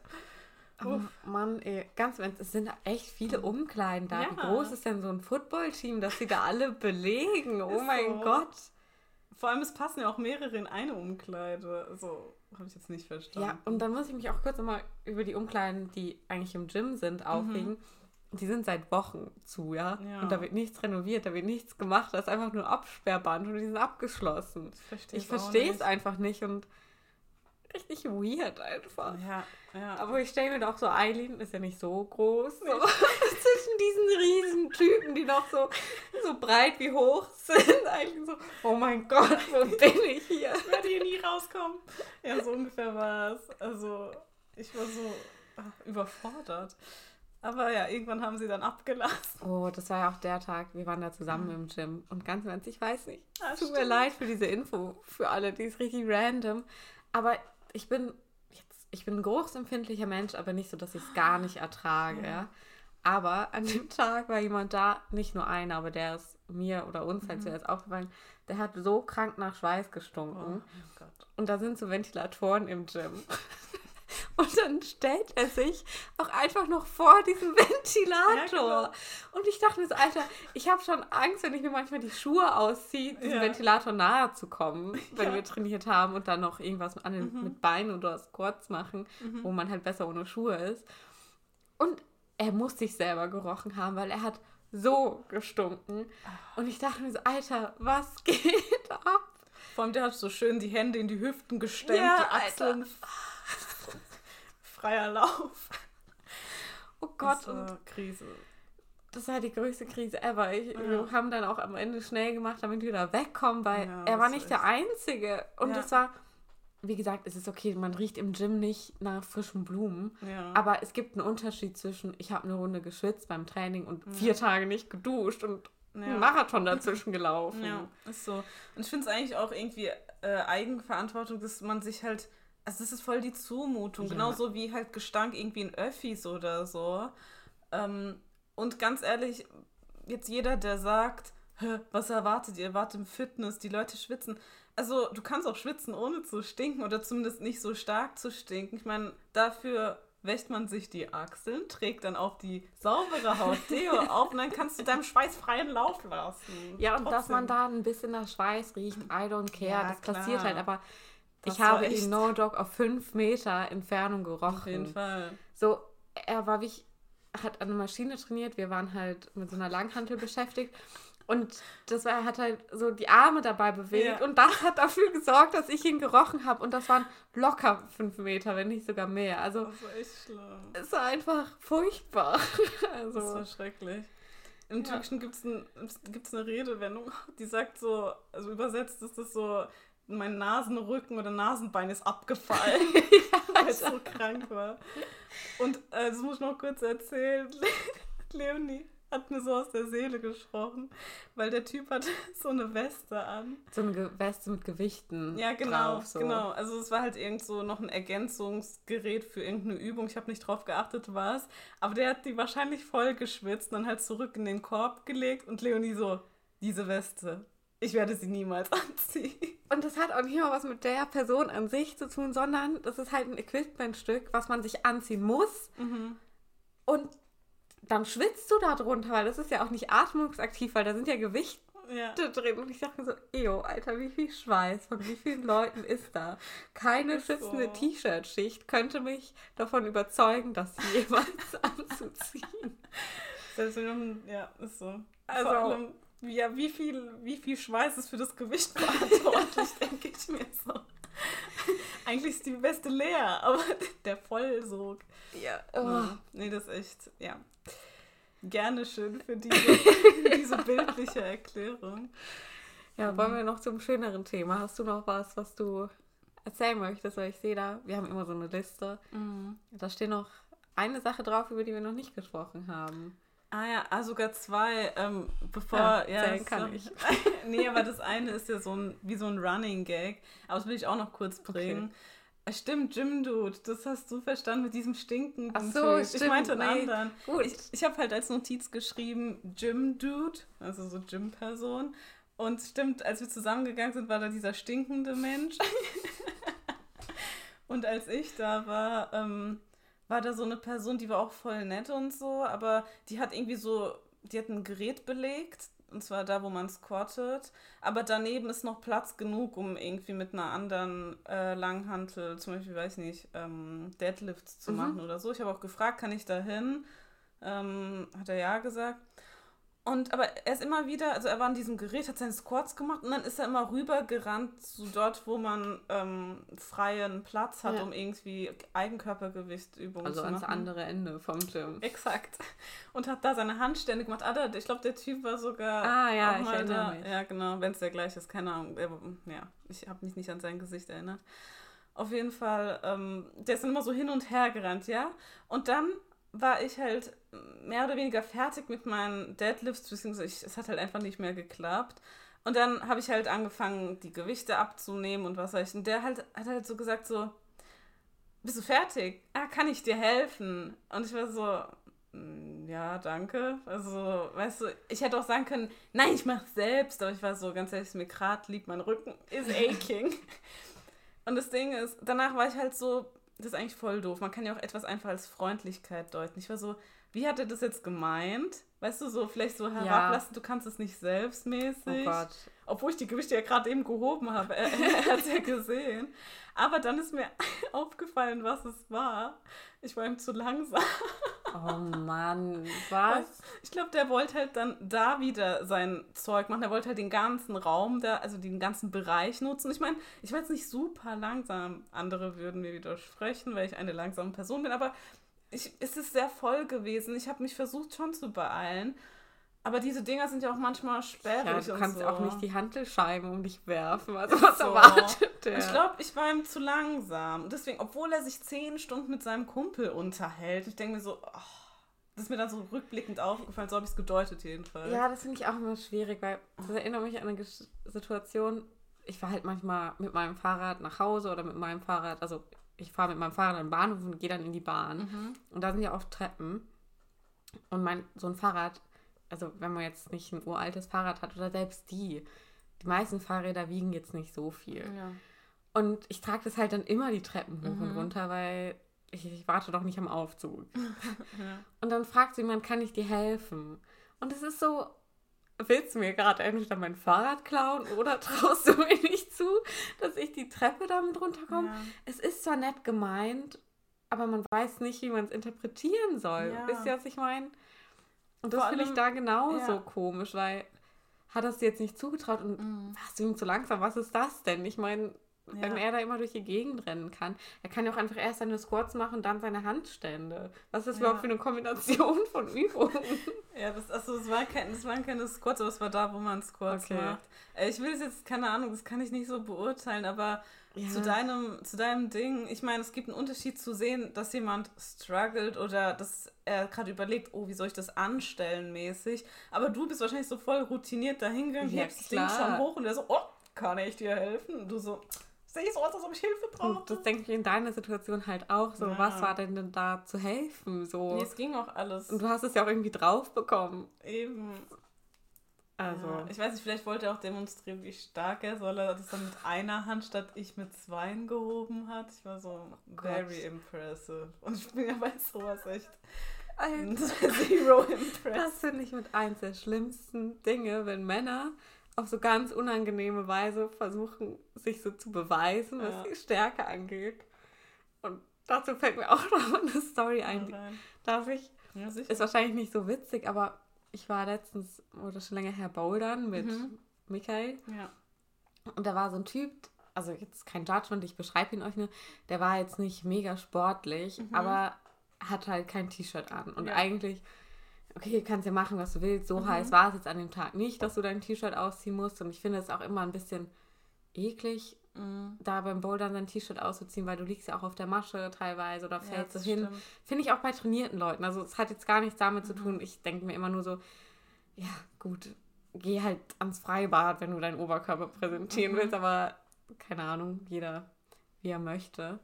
Oh Mann, ey, ganz es sind echt viele Umkleiden da. Ja. Wie groß ist denn so ein Footballteam, dass sie da alle belegen? Oh ist mein so. Gott. Vor allem, es passen ja auch mehrere in eine Umkleide. Also, habe ich jetzt nicht verstanden. Ja, und dann muss ich mich auch kurz nochmal über die Umkleiden, die eigentlich im Gym sind, aufregen. Mhm die sind seit Wochen zu, ja? ja? Und da wird nichts renoviert, da wird nichts gemacht, das ist einfach nur Absperrband und die sind abgeschlossen. Ich verstehe es einfach nicht und richtig weird einfach. Ja, ja. Aber ich stelle mir doch so, Eileen ist ja nicht so groß. So. Zwischen diesen riesen Typen, die noch so, so breit wie hoch sind. Eigentlich so, oh mein Gott, wo bin ich hier? Ich werde hier nie rauskommen. Ja, so ungefähr war es. Also, ich war so ach, überfordert. Aber ja, irgendwann haben sie dann abgelassen. Oh, das war ja auch der Tag, wir waren da zusammen mhm. im Gym. Und ganz im Ernst, ich weiß nicht. Ah, tut mir leid für diese Info, für alle, die ist richtig random. Aber ich bin jetzt, ich bin ein geruchsempfindlicher Mensch, aber nicht so, dass ich es gar nicht ertrage. Ja. Aber an dem Tag war jemand da, nicht nur einer, aber der ist mir oder uns halt mhm. zuerst aufgefallen, der hat so krank nach Schweiß gestunken. Oh, und da sind so Ventilatoren im Gym. Und dann stellt er sich auch einfach noch vor diesen Ventilator. Ja, genau. Und ich dachte mir so, Alter, ich habe schon Angst, wenn ich mir manchmal die Schuhe ausziehe, diesem ja. Ventilator nahe zu kommen, wenn ja. wir trainiert haben und dann noch irgendwas an den, mhm. mit Beinen oder Squats machen, mhm. wo man halt besser ohne Schuhe ist. Und er muss sich selber gerochen haben, weil er hat so gestunken. Und ich dachte mir so, Alter, was geht ab? Vor allem, der hat so schön die Hände in die Hüften gestemmt, ja, die Achseln. Alter freier Lauf. Oh Gott. Das war Krise. Das war die größte Krise ever. Ich, ja. Wir haben dann auch am Ende schnell gemacht, damit wir da wegkommen, weil ja, er war nicht der Einzige. Und ja. war, wie gesagt, es ist okay, man riecht im Gym nicht nach frischen Blumen. Ja. Aber es gibt einen Unterschied zwischen, ich habe eine Runde geschwitzt beim Training und vier Tage nicht geduscht und ja. einen Marathon dazwischen gelaufen. Ja, ist so. Und ich finde es eigentlich auch irgendwie äh, Eigenverantwortung, dass man sich halt also das ist voll die Zumutung, ja. genauso wie halt Gestank irgendwie in Öffis oder so. Ähm, und ganz ehrlich, jetzt jeder, der sagt, was erwartet ihr? Erwartet im Fitness, die Leute schwitzen. Also du kannst auch schwitzen, ohne zu stinken oder zumindest nicht so stark zu stinken. Ich meine, dafür wäscht man sich die Achseln, trägt dann auch die saubere Haut Deo auf und dann kannst du deinem Schweiß freien Lauf lassen. Ja, und Trotzdem. dass man da ein bisschen nach Schweiß riecht, I don't care, ja, das klar. passiert halt, aber das ich habe ihn No Dog auf fünf Meter Entfernung gerochen. Auf jeden Fall. So, er war wie, hat an der Maschine trainiert. Wir waren halt mit so einer Langhantel beschäftigt. Und das war, er hat halt so die Arme dabei bewegt. Ja. Und das hat dafür gesorgt, dass ich ihn gerochen habe. Und das waren locker fünf Meter, wenn nicht sogar mehr. Also, das war echt schlimm. Es war einfach furchtbar. Also, das war schrecklich. Im ja. Türkischen gibt es ein, eine Redewendung, die sagt so, also übersetzt ist das so, mein Nasenrücken oder Nasenbein ist abgefallen, weil es so krank war. Und äh, das muss ich noch kurz erzählen. Leonie hat mir so aus der Seele gesprochen, weil der Typ hat so eine Weste an. So eine Ge- Weste mit Gewichten. Ja, genau, drauf, so. genau. Also es war halt irgend so noch ein Ergänzungsgerät für irgendeine Übung. Ich habe nicht drauf geachtet, was. Aber der hat die wahrscheinlich voll geschwitzt und dann halt zurück in den Korb gelegt und Leonie so, diese Weste, ich werde sie niemals anziehen. Und das hat auch nicht mal was mit der Person an sich zu tun, sondern das ist halt ein Equipmentstück, was man sich anziehen muss. Und dann schwitzt du da drunter, weil das ist ja auch nicht atmungsaktiv, weil da sind ja Gewichte Ja. drin. Und ich dachte mir so, ejo, Alter, wie viel Schweiß von wie vielen Leuten ist da? Keine Ist so. schützende T-Shirt-Schicht könnte mich davon überzeugen, das jemals anzuziehen. Selbst wenn man, ja, ist so. Also- ja, wie viel, wie viel Schweiß ist für das Gewicht verantwortlich, denke ich mir so. Eigentlich ist die beste leer, aber der Vollsog. Ja. Oh. Nee, das ist echt, ja. Gerne schön für diese, diese bildliche Erklärung. Ja, wollen wir noch zum schöneren Thema? Hast du noch was, was du erzählen möchtest? Weil ich sehe da, wir haben immer so eine Liste. Da steht noch eine Sache drauf, über die wir noch nicht gesprochen haben. Ah ja, ah, sogar zwei, ähm, bevor, Ja, ja, kann ich. nee, aber das eine ist ja so ein, wie so ein Running Gag, aber das will ich auch noch kurz bringen. Äh, Stimmt, Jim Dude, das hast du verstanden mit diesem stinkenden Ach so, Typ. Ich stimmt, meinte einen nee, anderen. gut. Ich, ich habe halt als Notiz geschrieben, Jim Dude, also so Jim-Person. Und stimmt, als wir zusammengegangen sind, war da dieser stinkende Mensch. und als ich da war, ähm, war da so eine Person, die war auch voll nett und so, aber die hat irgendwie so, die hat ein Gerät belegt, und zwar da, wo man squattet, aber daneben ist noch Platz genug, um irgendwie mit einer anderen äh, Langhantel, zum Beispiel, weiß nicht, ähm, Deadlifts zu Mhm. machen oder so. Ich habe auch gefragt, kann ich da hin? Ähm, hat er ja gesagt. Und aber er ist immer wieder, also er war an diesem Gerät, hat seine Squats gemacht und dann ist er immer rübergerannt zu dort, wo man ähm, freien Platz hat, Ja. um irgendwie Eigenkörpergewichtübungen Also zu ans machen. andere Ende vom Gym. Exakt. Und hat da seine Handstände gemacht. Ah, da, ich glaube, der Typ war sogar. Ah, ja, ich erinnere da. mich. Ja, genau, wenn es der gleiche ist, keine Ahnung. Ja, ich habe mich nicht an sein Gesicht erinnert. Auf jeden Fall, ähm, der ist dann immer so hin und her gerannt, ja. Und dann war ich halt mehr oder weniger fertig mit meinen Deadlifts, beziehungsweise ich, es hat halt einfach nicht mehr geklappt. Und dann habe ich halt angefangen, die Gewichte abzunehmen und was weiß ich. Und der halt, hat halt so gesagt, so, bist du fertig? Ah, kann ich dir helfen? Und ich war so, "Mm, ja, danke. Also, weißt du, ich hätte auch sagen können, nein, ich mach's selbst, aber ich war so, ganz ehrlich, mir gerade liegt mein Rücken, is aching. Und das Ding ist, danach war ich halt so, das ist eigentlich voll doof. Man kann ja auch etwas einfach als Freundlichkeit deuten. Ich war so, wie hat er das jetzt gemeint? Weißt du, so vielleicht so herablassen, du kannst es nicht selbstmäßig. Oh Gott. Obwohl ich die Gewichte ja gerade eben gehoben habe. Er, er hat es ja gesehen. Aber dann ist mir aufgefallen, was es war. Ich war ihm zu langsam. Oh Mann, was? Ich glaube, der wollte halt dann da wieder sein Zeug machen. Er wollte halt den ganzen Raum da, also den ganzen Bereich nutzen. Ich meine, ich war jetzt nicht super langsam. Andere würden mir widersprechen, weil ich eine langsame Person bin. Aber ich, es ist sehr voll gewesen. Ich habe mich versucht schon zu beeilen. Aber diese Dinger sind ja auch manchmal sperrig Ja, du kannst so. auch nicht die Hantelscheiben um dich werfen. Also was So. erwartet der? Ich glaube, ich war ihm zu langsam. Und deswegen, obwohl er sich zehn Stunden mit seinem Kumpel unterhält, ich denke mir so, oh, das ist mir dann so rückblickend aufgefallen, so habe ich es gedeutet jedenfalls. Ja, das finde ich auch immer schwierig, weil das erinnert mich an eine Situation. Ich fahre halt manchmal mit meinem Fahrrad nach Hause oder mit meinem Fahrrad, also ich fahre mit meinem Fahrrad an den Bahnhof und gehe dann in die Bahn. Mhm. Und da sind ja auch Treppen. Und mein, so ein Fahrrad, also wenn man jetzt nicht ein uraltes Fahrrad hat oder selbst die, die meisten Fahrräder wiegen jetzt nicht so viel. Ja. Und ich trage das halt dann immer die Treppen hoch und Mhm. runter, weil ich, ich warte doch nicht am Aufzug. Ja. Und dann fragt sie jemand, kann ich dir helfen? Und es ist so, willst du mir gerade entweder mein Fahrrad klauen oder traust du mir nicht zu, dass ich die Treppe damit runterkomme? Ja. Es ist zwar nett gemeint, aber man weiß nicht, wie man es interpretieren soll. Ja. Wisst ihr, was ich meine? Und das finde ich da genauso ja. komisch, weil hat er es dir jetzt nicht zugetraut und Mhm. warst du ihm zu langsam? Was ist das denn? Ich meine, Ja. Wenn er da immer durch die Gegend rennen kann. Er kann ja auch einfach erst seine Squats machen und dann seine Handstände. Was ist das ja. überhaupt für eine Kombination von Übungen? Ja, das, also das, war kein, das waren keine Squats, aber es war da, wo man Squats okay. macht. Äh, ich will es jetzt, keine Ahnung, das kann ich nicht so beurteilen, aber ja. zu, deinem, zu deinem Ding, ich meine, es gibt einen Unterschied zu sehen, dass jemand struggelt oder dass er gerade überlegt, oh, wie soll ich das anstellen mäßig. Aber du bist wahrscheinlich so voll routiniert dahingegangen, ja, hebst das Ding schon hoch und der so, oh, kann ich dir helfen? Und du so, sehe ich so aus, als ob ich Hilfe brauche. Das denke ich in deiner Situation halt auch so. Ja. Was war denn denn da zu helfen? So. Nee, es ging auch alles. Und du hast es ja auch irgendwie drauf bekommen. Eben. Also. Ja, ich weiß nicht, vielleicht wollte er auch demonstrieren, wie stark er ist, weil er das dann mit einer Hand statt ich mit zweien gehoben hat. Ich war so oh very impressive. Und ich bin ja bei sowas echt. Zero impressive. Das finde ich mit eins der schlimmsten Dinge, wenn Männer auf so ganz unangenehme Weise versuchen, sich so zu beweisen, was die Stärke angeht. Und dazu fällt mir auch noch eine Story ein. Ja, Darf ich? Ja, ist wahrscheinlich nicht so witzig, aber ich war letztens, oder schon länger her, bouldern mit mhm. Michael. Ja. Und da war so ein Typ, also jetzt kein Judgment, ich beschreibe ihn euch nur, der war jetzt nicht mega sportlich, mhm. aber hat halt kein T-Shirt an. Und ja. eigentlich okay, kannst ja machen, was du willst. So mhm. heiß war es jetzt an dem Tag nicht, dass du dein T-Shirt ausziehen musst. Und ich finde es auch immer ein bisschen eklig, mhm. da beim Bouldern sein T-Shirt auszuziehen, weil du liegst ja auch auf der Masche teilweise oder fällst ja, so hin. Finde ich auch bei trainierten Leuten. Also es hat jetzt gar nichts damit mhm. zu tun. Ich denke mir immer nur so, ja, gut, geh halt ans Freibad, wenn du deinen Oberkörper präsentieren mhm. willst, aber keine Ahnung, jeder wie er möchte.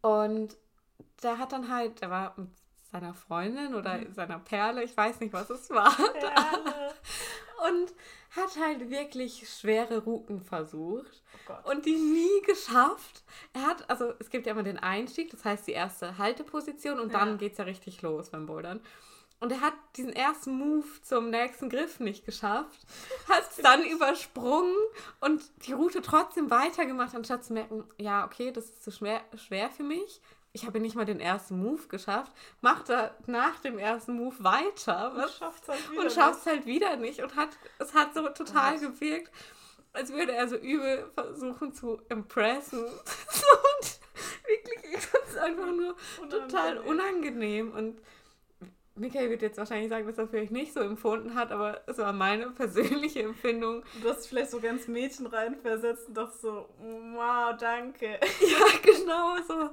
Und der hat dann halt, der war mit seiner Freundin oder mhm. seiner Perle, ich weiß nicht, was es war. und hat halt wirklich schwere Routen versucht oh und die nie geschafft. Er hat, also es gibt ja immer den Einstieg, das heißt die erste Halteposition und ja. dann geht es ja richtig los beim Bouldern. Und er hat diesen ersten Move zum nächsten Griff nicht geschafft, hat es dann übersprungen und die Route trotzdem weitergemacht, anstatt zu merken, ja, okay, das ist zu schwer, schwer für mich ich habe nicht mal den ersten Move geschafft, macht er nach dem ersten Move weiter was, und schafft es halt, wieder, und schafft's halt wieder nicht und hat es hat so total oh. gewirkt, als würde er so übel versuchen zu impressen. und wirklich, ich fand es einfach nur unangenehm. total unangenehm und Michael wird jetzt wahrscheinlich sagen, dass er vielleicht nicht so empfunden hat, aber es war meine persönliche Empfindung. Du hast vielleicht so ganz Mädchen reinversetzt und dachte so, wow, danke. Ja, genau so.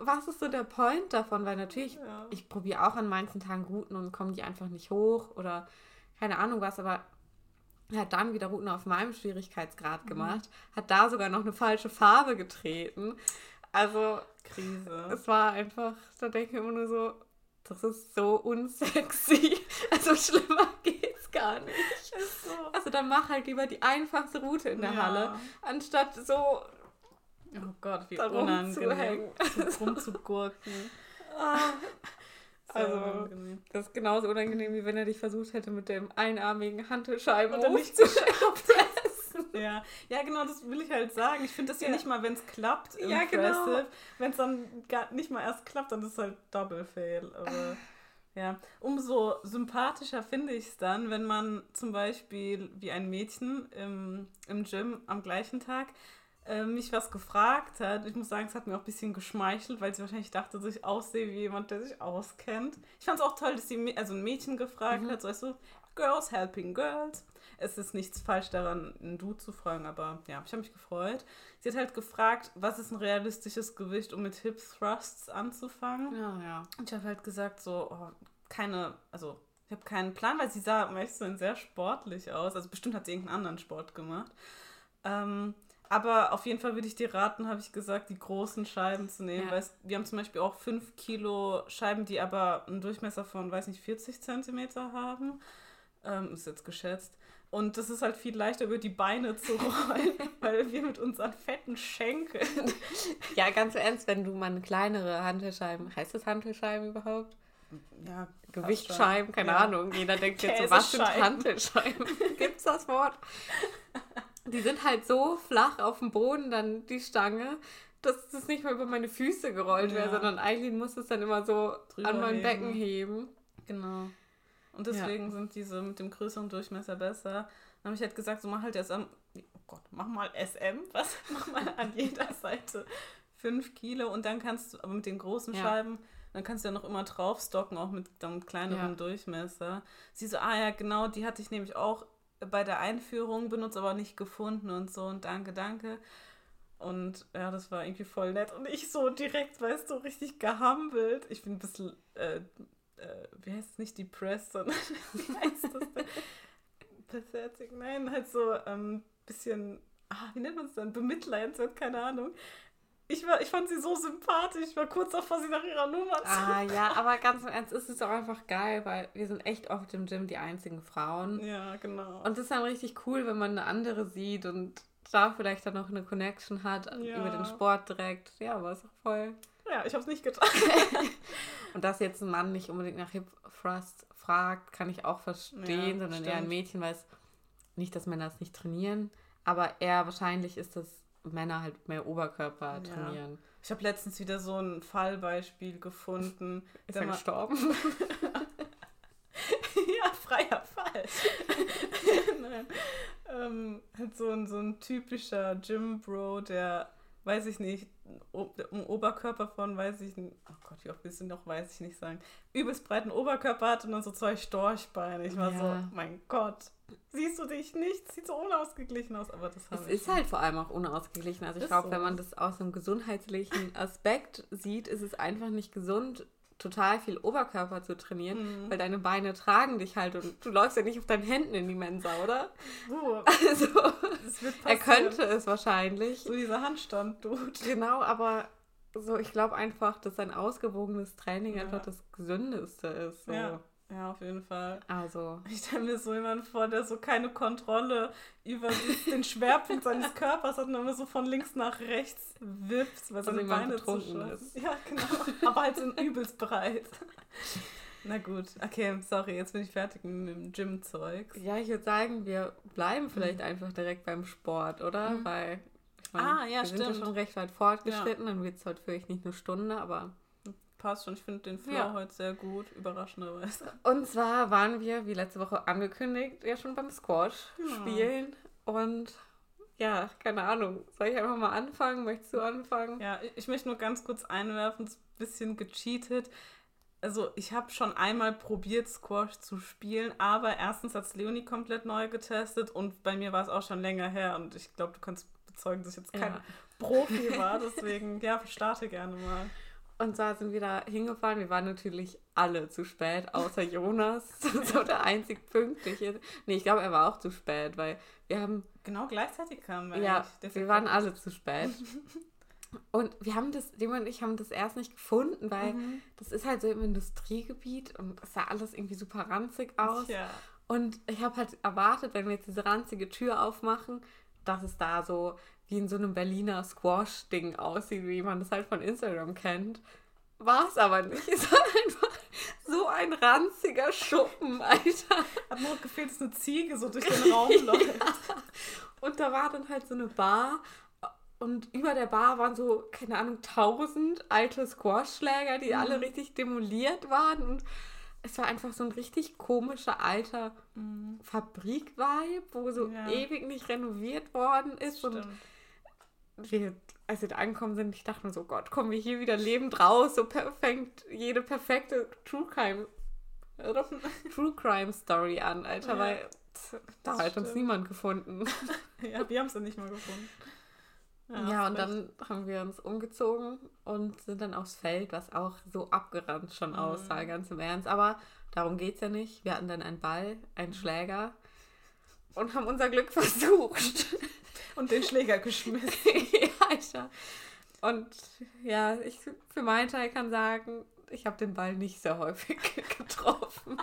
Was ist so der Point davon? Weil natürlich, ja. ich probiere auch an manchen Tagen Routen und kommen die einfach nicht hoch oder keine Ahnung was, aber er hat dann wieder Routen auf meinem Schwierigkeitsgrad mhm. gemacht, mhm. hat da sogar noch eine falsche Farbe getreten. Also, Krise. Es war einfach, da denke ich immer nur so, das ist so unsexy. Also schlimmer geht's gar nicht. So. Also dann mach halt lieber die einfachste Route in der ja. Halle, anstatt so. Oh Gott, wie unangenehm. So rumzugurken. ah. Also, unangenehm. das ist genauso unangenehm, wie wenn er dich versucht hätte, mit dem einarmigen Hantelscheiben hochzuschrauben. Ja. ja, genau, das will ich halt sagen. Ich finde das ja, ja, nicht mal, wenn es klappt, ja, impressive. Genau. Wenn es dann gar nicht mal erst klappt, dann ist es halt Double Fail. Aber ja, umso sympathischer finde ich es dann, wenn man zum Beispiel wie ein Mädchen im, im Gym am gleichen Tag äh, mich was gefragt hat. Ich muss sagen, es hat mir auch ein bisschen geschmeichelt, weil sie wahrscheinlich dachte, dass ich aussehe wie jemand, der sich auskennt. Ich fand es auch toll, dass sie also ein Mädchen gefragt mhm. hat, so weißt du, Girls helping Girls es ist nichts falsch daran, ein Du zu fragen, aber ja, ich habe mich gefreut. Sie hat halt gefragt, was ist ein realistisches Gewicht, um mit Hip Thrusts anzufangen. Ja, ja. Und ich habe halt gesagt, so, oh, keine, also ich habe keinen Plan, weil sie sah meistens sehr sportlich aus. Also bestimmt hat sie irgendeinen anderen Sport gemacht. Ähm, aber auf jeden Fall würde ich dir raten, habe ich gesagt, die großen Scheiben zu nehmen. Ja. Weil es, wir haben zum Beispiel auch 5 Kilo Scheiben, die aber einen Durchmesser von, weiß nicht, 40 Zentimeter haben. Ähm, ist jetzt geschätzt. Und das ist halt viel leichter, über die Beine zu rollen, weil wir mit unseren fetten Schenkeln. Ja, ganz ernst, wenn du mal eine kleinere Hantelscheiben, heißt das Hantelscheiben überhaupt? Ja, Gewichtsscheiben, keine ja. Ahnung. Jeder denkt jetzt so, was sind Hantelscheiben? Gibt's das Wort? Die sind halt so flach auf dem Boden, dann die Stange, dass es nicht mehr über meine Füße gerollt ja. wäre, sondern Eileen muss es dann immer so Drüber an mein heben. Becken heben. Genau. Und deswegen ja. sind diese mit dem größeren Durchmesser besser. Dann habe ich halt gesagt, so mach halt am. Oh Gott, mach mal SM, was? Mach mal an jeder Seite 5 Kilo und dann kannst du, aber mit den großen Ja. Scheiben, dann kannst du ja noch immer draufstocken, auch mit einem kleineren Ja. Durchmesser. Sie so, ah ja, genau, die hatte ich nämlich auch bei der Einführung benutzt, aber nicht gefunden und so und danke, danke. Und ja, das war irgendwie voll nett. Und ich so direkt, weißt du, richtig gehumbelt. Ich bin ein bisschen, äh, äh, wie heißt es nicht, depressed, sondern wie heißt das denn? Pathetic, nein, halt so ein ähm, bisschen, ah, wie nennt man es denn? Bemitleidenswert, keine Ahnung. Ich, war, ich fand sie so sympathisch, ich war kurz davor, sie nach ihrer Nummer zu Ah ja, aber ganz im Ernst ist es auch einfach geil, weil wir sind echt oft im Gym die einzigen Frauen. Ja, genau. Und es ist dann richtig cool, wenn man eine andere sieht und da vielleicht dann noch eine Connection hat Ja. über den Sport direkt. Ja, aber ist auch voll. Ja, ich hab's nicht getan. Und dass jetzt ein Mann nicht unbedingt nach Hip Thrust fragt, kann ich auch verstehen, Ja, sondern eher ein stimmt. Mädchen weiß nicht, dass Männer es nicht trainieren, aber eher wahrscheinlich ist es Männer halt mehr Oberkörper Ja. trainieren. Ich habe letztens wieder so ein Fallbeispiel gefunden. Ist er gestorben? ja, freier Fall. Nein. Ähm, halt so ein, so ein typischer Gym-Bro, der, weiß ich nicht, einen Oberkörper von, weiß ich nicht, oh Gott, wie oft willst du noch, weiß ich nicht sagen, übelst breiten Oberkörper hat und dann so zwei Storchbeine. Ich war Ja. so, mein Gott, siehst du dich nicht? Sieht so unausgeglichen aus, aber das Es habe ich. ist halt vor allem auch unausgeglichen. Also ich glaube, so. wenn man das aus einem gesundheitlichen Aspekt sieht, ist es einfach nicht gesund, total viel Oberkörper zu trainieren, Mhm. weil deine Beine tragen dich halt und du läufst ja nicht auf deinen Händen in die Mensa, oder? Uh, Also er könnte es wahrscheinlich. So dieser Handstand-Dude. Genau, aber so, ich glaube einfach, dass ein ausgewogenes Training Ja. einfach das Gesündeste ist. So. Ja. Ja, auf jeden Fall. Also, Ich stelle mir so jemanden vor, der so keine Kontrolle über den Schwerpunkt seines Körpers hat und immer so von links nach rechts wippt, weil seine jemand Beine betrunken ist. Ja, genau. Aber halt so übelst breit. Na gut, okay, sorry, jetzt bin ich fertig mit dem Gym-Zeug. ja, ich würde sagen, wir bleiben vielleicht einfach direkt beim Sport, oder? Mhm. Weil, ich meine, Ah, ja, wir sind ja stimmt. schon recht weit fortgeschritten, dann wird es heute vielleicht nicht eine Stunde, aber Passt schon, ich finde den Flow Ja. heute sehr gut, überraschenderweise. Und zwar waren wir, wie letzte Woche angekündigt, ja schon beim Squash Ja. spielen. Und ja, keine Ahnung. Soll ich einfach mal anfangen? Möchtest du anfangen? Ja, ich- ich möchte nur ganz kurz einwerfen, es ist ein bisschen gecheatet. Also ich habe schon einmal probiert, Squash zu spielen, aber erstens hat es Leonie komplett neu getestet und bei mir war es auch schon länger her und ich glaube, du kannst bezeugen, dass ich jetzt kein Ja. Profi war, deswegen, ja, starte gerne mal. Und zwar sind wir da hingefahren. Wir waren natürlich alle zu spät, außer Jonas. so der einzig pünktliche. Nee, ich glaube, er war auch zu spät, weil wir haben Genau gleichzeitig kamen wir Ja, wir waren alle zu spät. Und wir haben das, Demon und ich haben das erst nicht gefunden, weil Mhm. das ist halt so im Industriegebiet und es sah alles irgendwie super ranzig aus. Ja. Und ich habe halt erwartet, wenn wir jetzt diese ranzige Tür aufmachen, dass es da so wie in so einem Berliner Squash-Ding aussieht, wie man das halt von Instagram kennt. War es aber nicht. Es war einfach so ein ranziger Schuppen, Alter. Hat nur gefehlt, dass eine Ziege so durch den Raum läuft. Und da war dann halt so eine Bar und über der Bar waren so, keine Ahnung, tausend alte Squash-Schläger, die alle Mhm. richtig demoliert waren. Und es war einfach so ein richtig komischer alter Mhm. Fabrik-Vibe, wo so Ja. ewig nicht renoviert worden ist. Und Stimmt. Wir, als wir da angekommen sind, ich dachte mir so, Gott, kommen wir hier wieder lebend raus, so perfekt, jede perfekte True Crime? True Crime Story an, Alter, Ja, weil da hat uns stimmt. niemand gefunden. Ja, wir haben es ja nicht mal gefunden. Ja, hast und dann haben wir uns umgezogen und sind dann aufs Feld, was auch so abgerannt schon Mhm. aussah, ganz im Ernst. Aber darum geht es ja nicht. Wir hatten dann einen Ball, Mhm. einen Schläger und haben unser Glück versucht. Und den Schläger geschmissen. ja, Alter. Und ja, ich für meinen Teil kann sagen, ich habe den Ball nicht sehr häufig getroffen.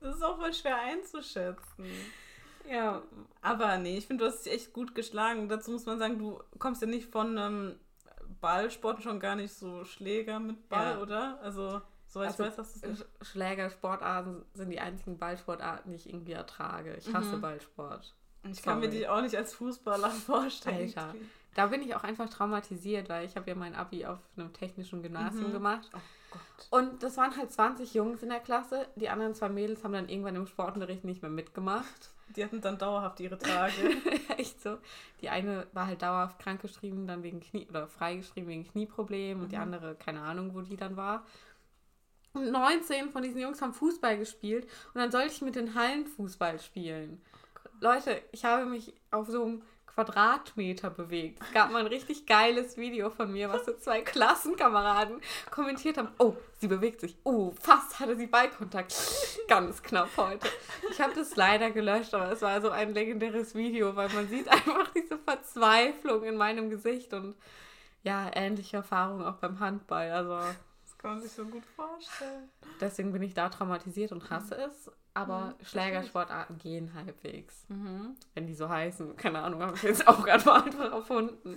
Das ist auch voll schwer einzuschätzen. Ja, Aber nee, ich finde, du hast dich echt gut geschlagen. Dazu muss man sagen, du kommst ja nicht von einem Ballsport schon gar nicht so Schläger mit Ball, Ja. oder? Also, soweit Also, ich weiß, hast du es nicht. Sch- Schlägersportarten sind die einzigen Ballsportarten, die ich irgendwie ertrage. Ich hasse Mhm. Ballsport. Ich kann mir sorry. die auch nicht als Fußballer vorstellen. Alter. da bin ich auch einfach traumatisiert, weil ich habe ja mein Abi auf einem technischen Gymnasium Mhm. gemacht. Oh Gott. Und das waren halt 20 Jungs in der Klasse. Die anderen zwei Mädels haben dann irgendwann im Sportunterricht nicht mehr mitgemacht. Die hatten dann dauerhaft ihre Tage. Echt so. Die eine war halt dauerhaft krankgeschrieben, dann wegen Knie oder freigeschrieben wegen Knieproblemen und die Mhm. andere, keine Ahnung, wo die dann war. Und 19 von diesen Jungs haben Fußball gespielt und dann sollte ich mit den Hallen Fußball spielen. Leute, ich habe mich auf so einem Quadratmeter bewegt. Es gab mal ein richtig geiles Video von mir, was so zwei Klassenkameraden kommentiert haben. Oh, sie bewegt sich. Oh, fast hatte sie Ballkontakt. Ganz knapp heute. Ich habe das leider gelöscht, aber es war so ein legendäres Video, weil man sieht einfach diese Verzweiflung in meinem Gesicht und ja, ähnliche Erfahrungen auch beim Handball. Also Das kann man sich so gut vorstellen. deswegen bin ich da traumatisiert und hasse es. Aber Mhm, Schlägersportarten gehen halbwegs. Mhm. Wenn die so heißen. Keine Ahnung, habe ich jetzt auch gerade mal einfach erfunden.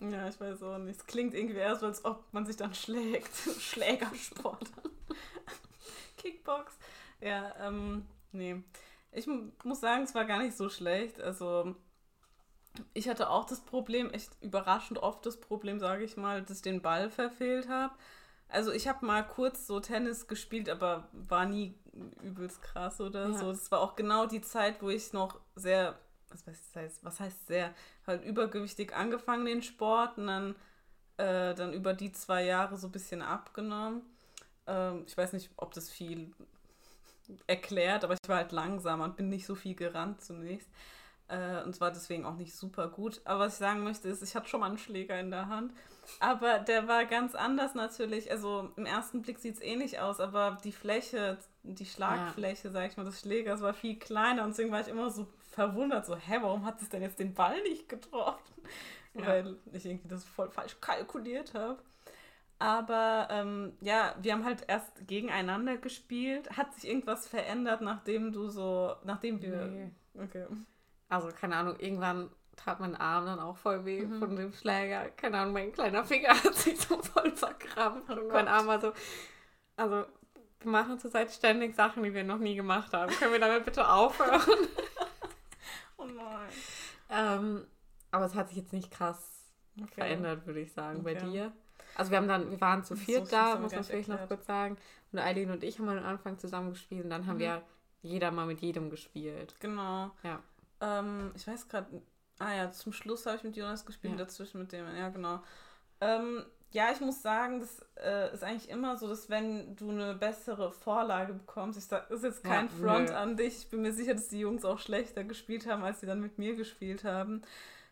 Ja, ich weiß auch nicht. Es klingt irgendwie eher so, als ob man sich dann schlägt. Schlägersport. Kickbox. Ja, ähm, nee. Ich mu- muss sagen, es war gar nicht so schlecht. Also, ich hatte auch das Problem, echt überraschend oft das Problem, sage ich mal, dass ich den Ball verfehlt habe. Also, ich habe mal kurz so Tennis gespielt, aber war nie übelst krass oder Ja. so. Das war auch genau die Zeit, wo ich noch sehr, was heißt, was heißt sehr, halt übergewichtig angefangen den Sport und dann, äh, dann über die zwei Jahre so ein bisschen abgenommen. Ähm, ich weiß nicht, ob das viel erklärt, aber ich war halt langsamer und bin nicht so viel gerannt zunächst. Äh, und zwar deswegen auch nicht super gut. Aber was ich sagen möchte, ist, ich hatte schon mal einen Schläger in der Hand. Aber der war ganz anders natürlich. Also im ersten Blick sieht es ähnlich aus, aber die Fläche, die Schlagfläche, sag ich mal, des Schlägers war viel kleiner und deswegen war ich immer so verwundert, so, hä, warum hat es denn jetzt den Ball nicht getroffen? Ja. Weil ich irgendwie das voll falsch kalkuliert habe. Aber ähm, ja, wir haben halt erst gegeneinander gespielt. Hat sich irgendwas verändert, nachdem du so, nachdem wir. Nee. Okay. Also, keine Ahnung, irgendwann tat mein Arm dann auch voll weh Mhm. von dem Schläger. Keine Ahnung, mein kleiner Finger hat sich so voll verkrampft. und mein. Arm war so. Also, wir machen zurzeit ständig Sachen, die wir noch nie gemacht haben. Können wir damit bitte aufhören? Oh nein. ähm, aber es hat sich jetzt nicht krass Okay. verändert, würde ich sagen, bei Okay. dir. Also wir haben dann, wir waren zu So viert viel da, muss man vielleicht noch kurz sagen. Und Eileen und ich haben am Anfang zusammen gespielt und dann haben Mhm. wir jeder mal mit jedem gespielt. Genau. Ja. Ähm, ich weiß gerade, ah ja, zum Schluss habe ich mit Jonas gespielt, Ja. dazwischen mit dem, ja genau. Ähm, ja, ich muss sagen, das äh, ist eigentlich immer so, dass wenn du eine bessere Vorlage bekommst, ich sag, ist jetzt kein Ja, Front nö. an dich, ich bin mir sicher, dass die Jungs auch schlechter gespielt haben, als sie dann mit mir gespielt haben,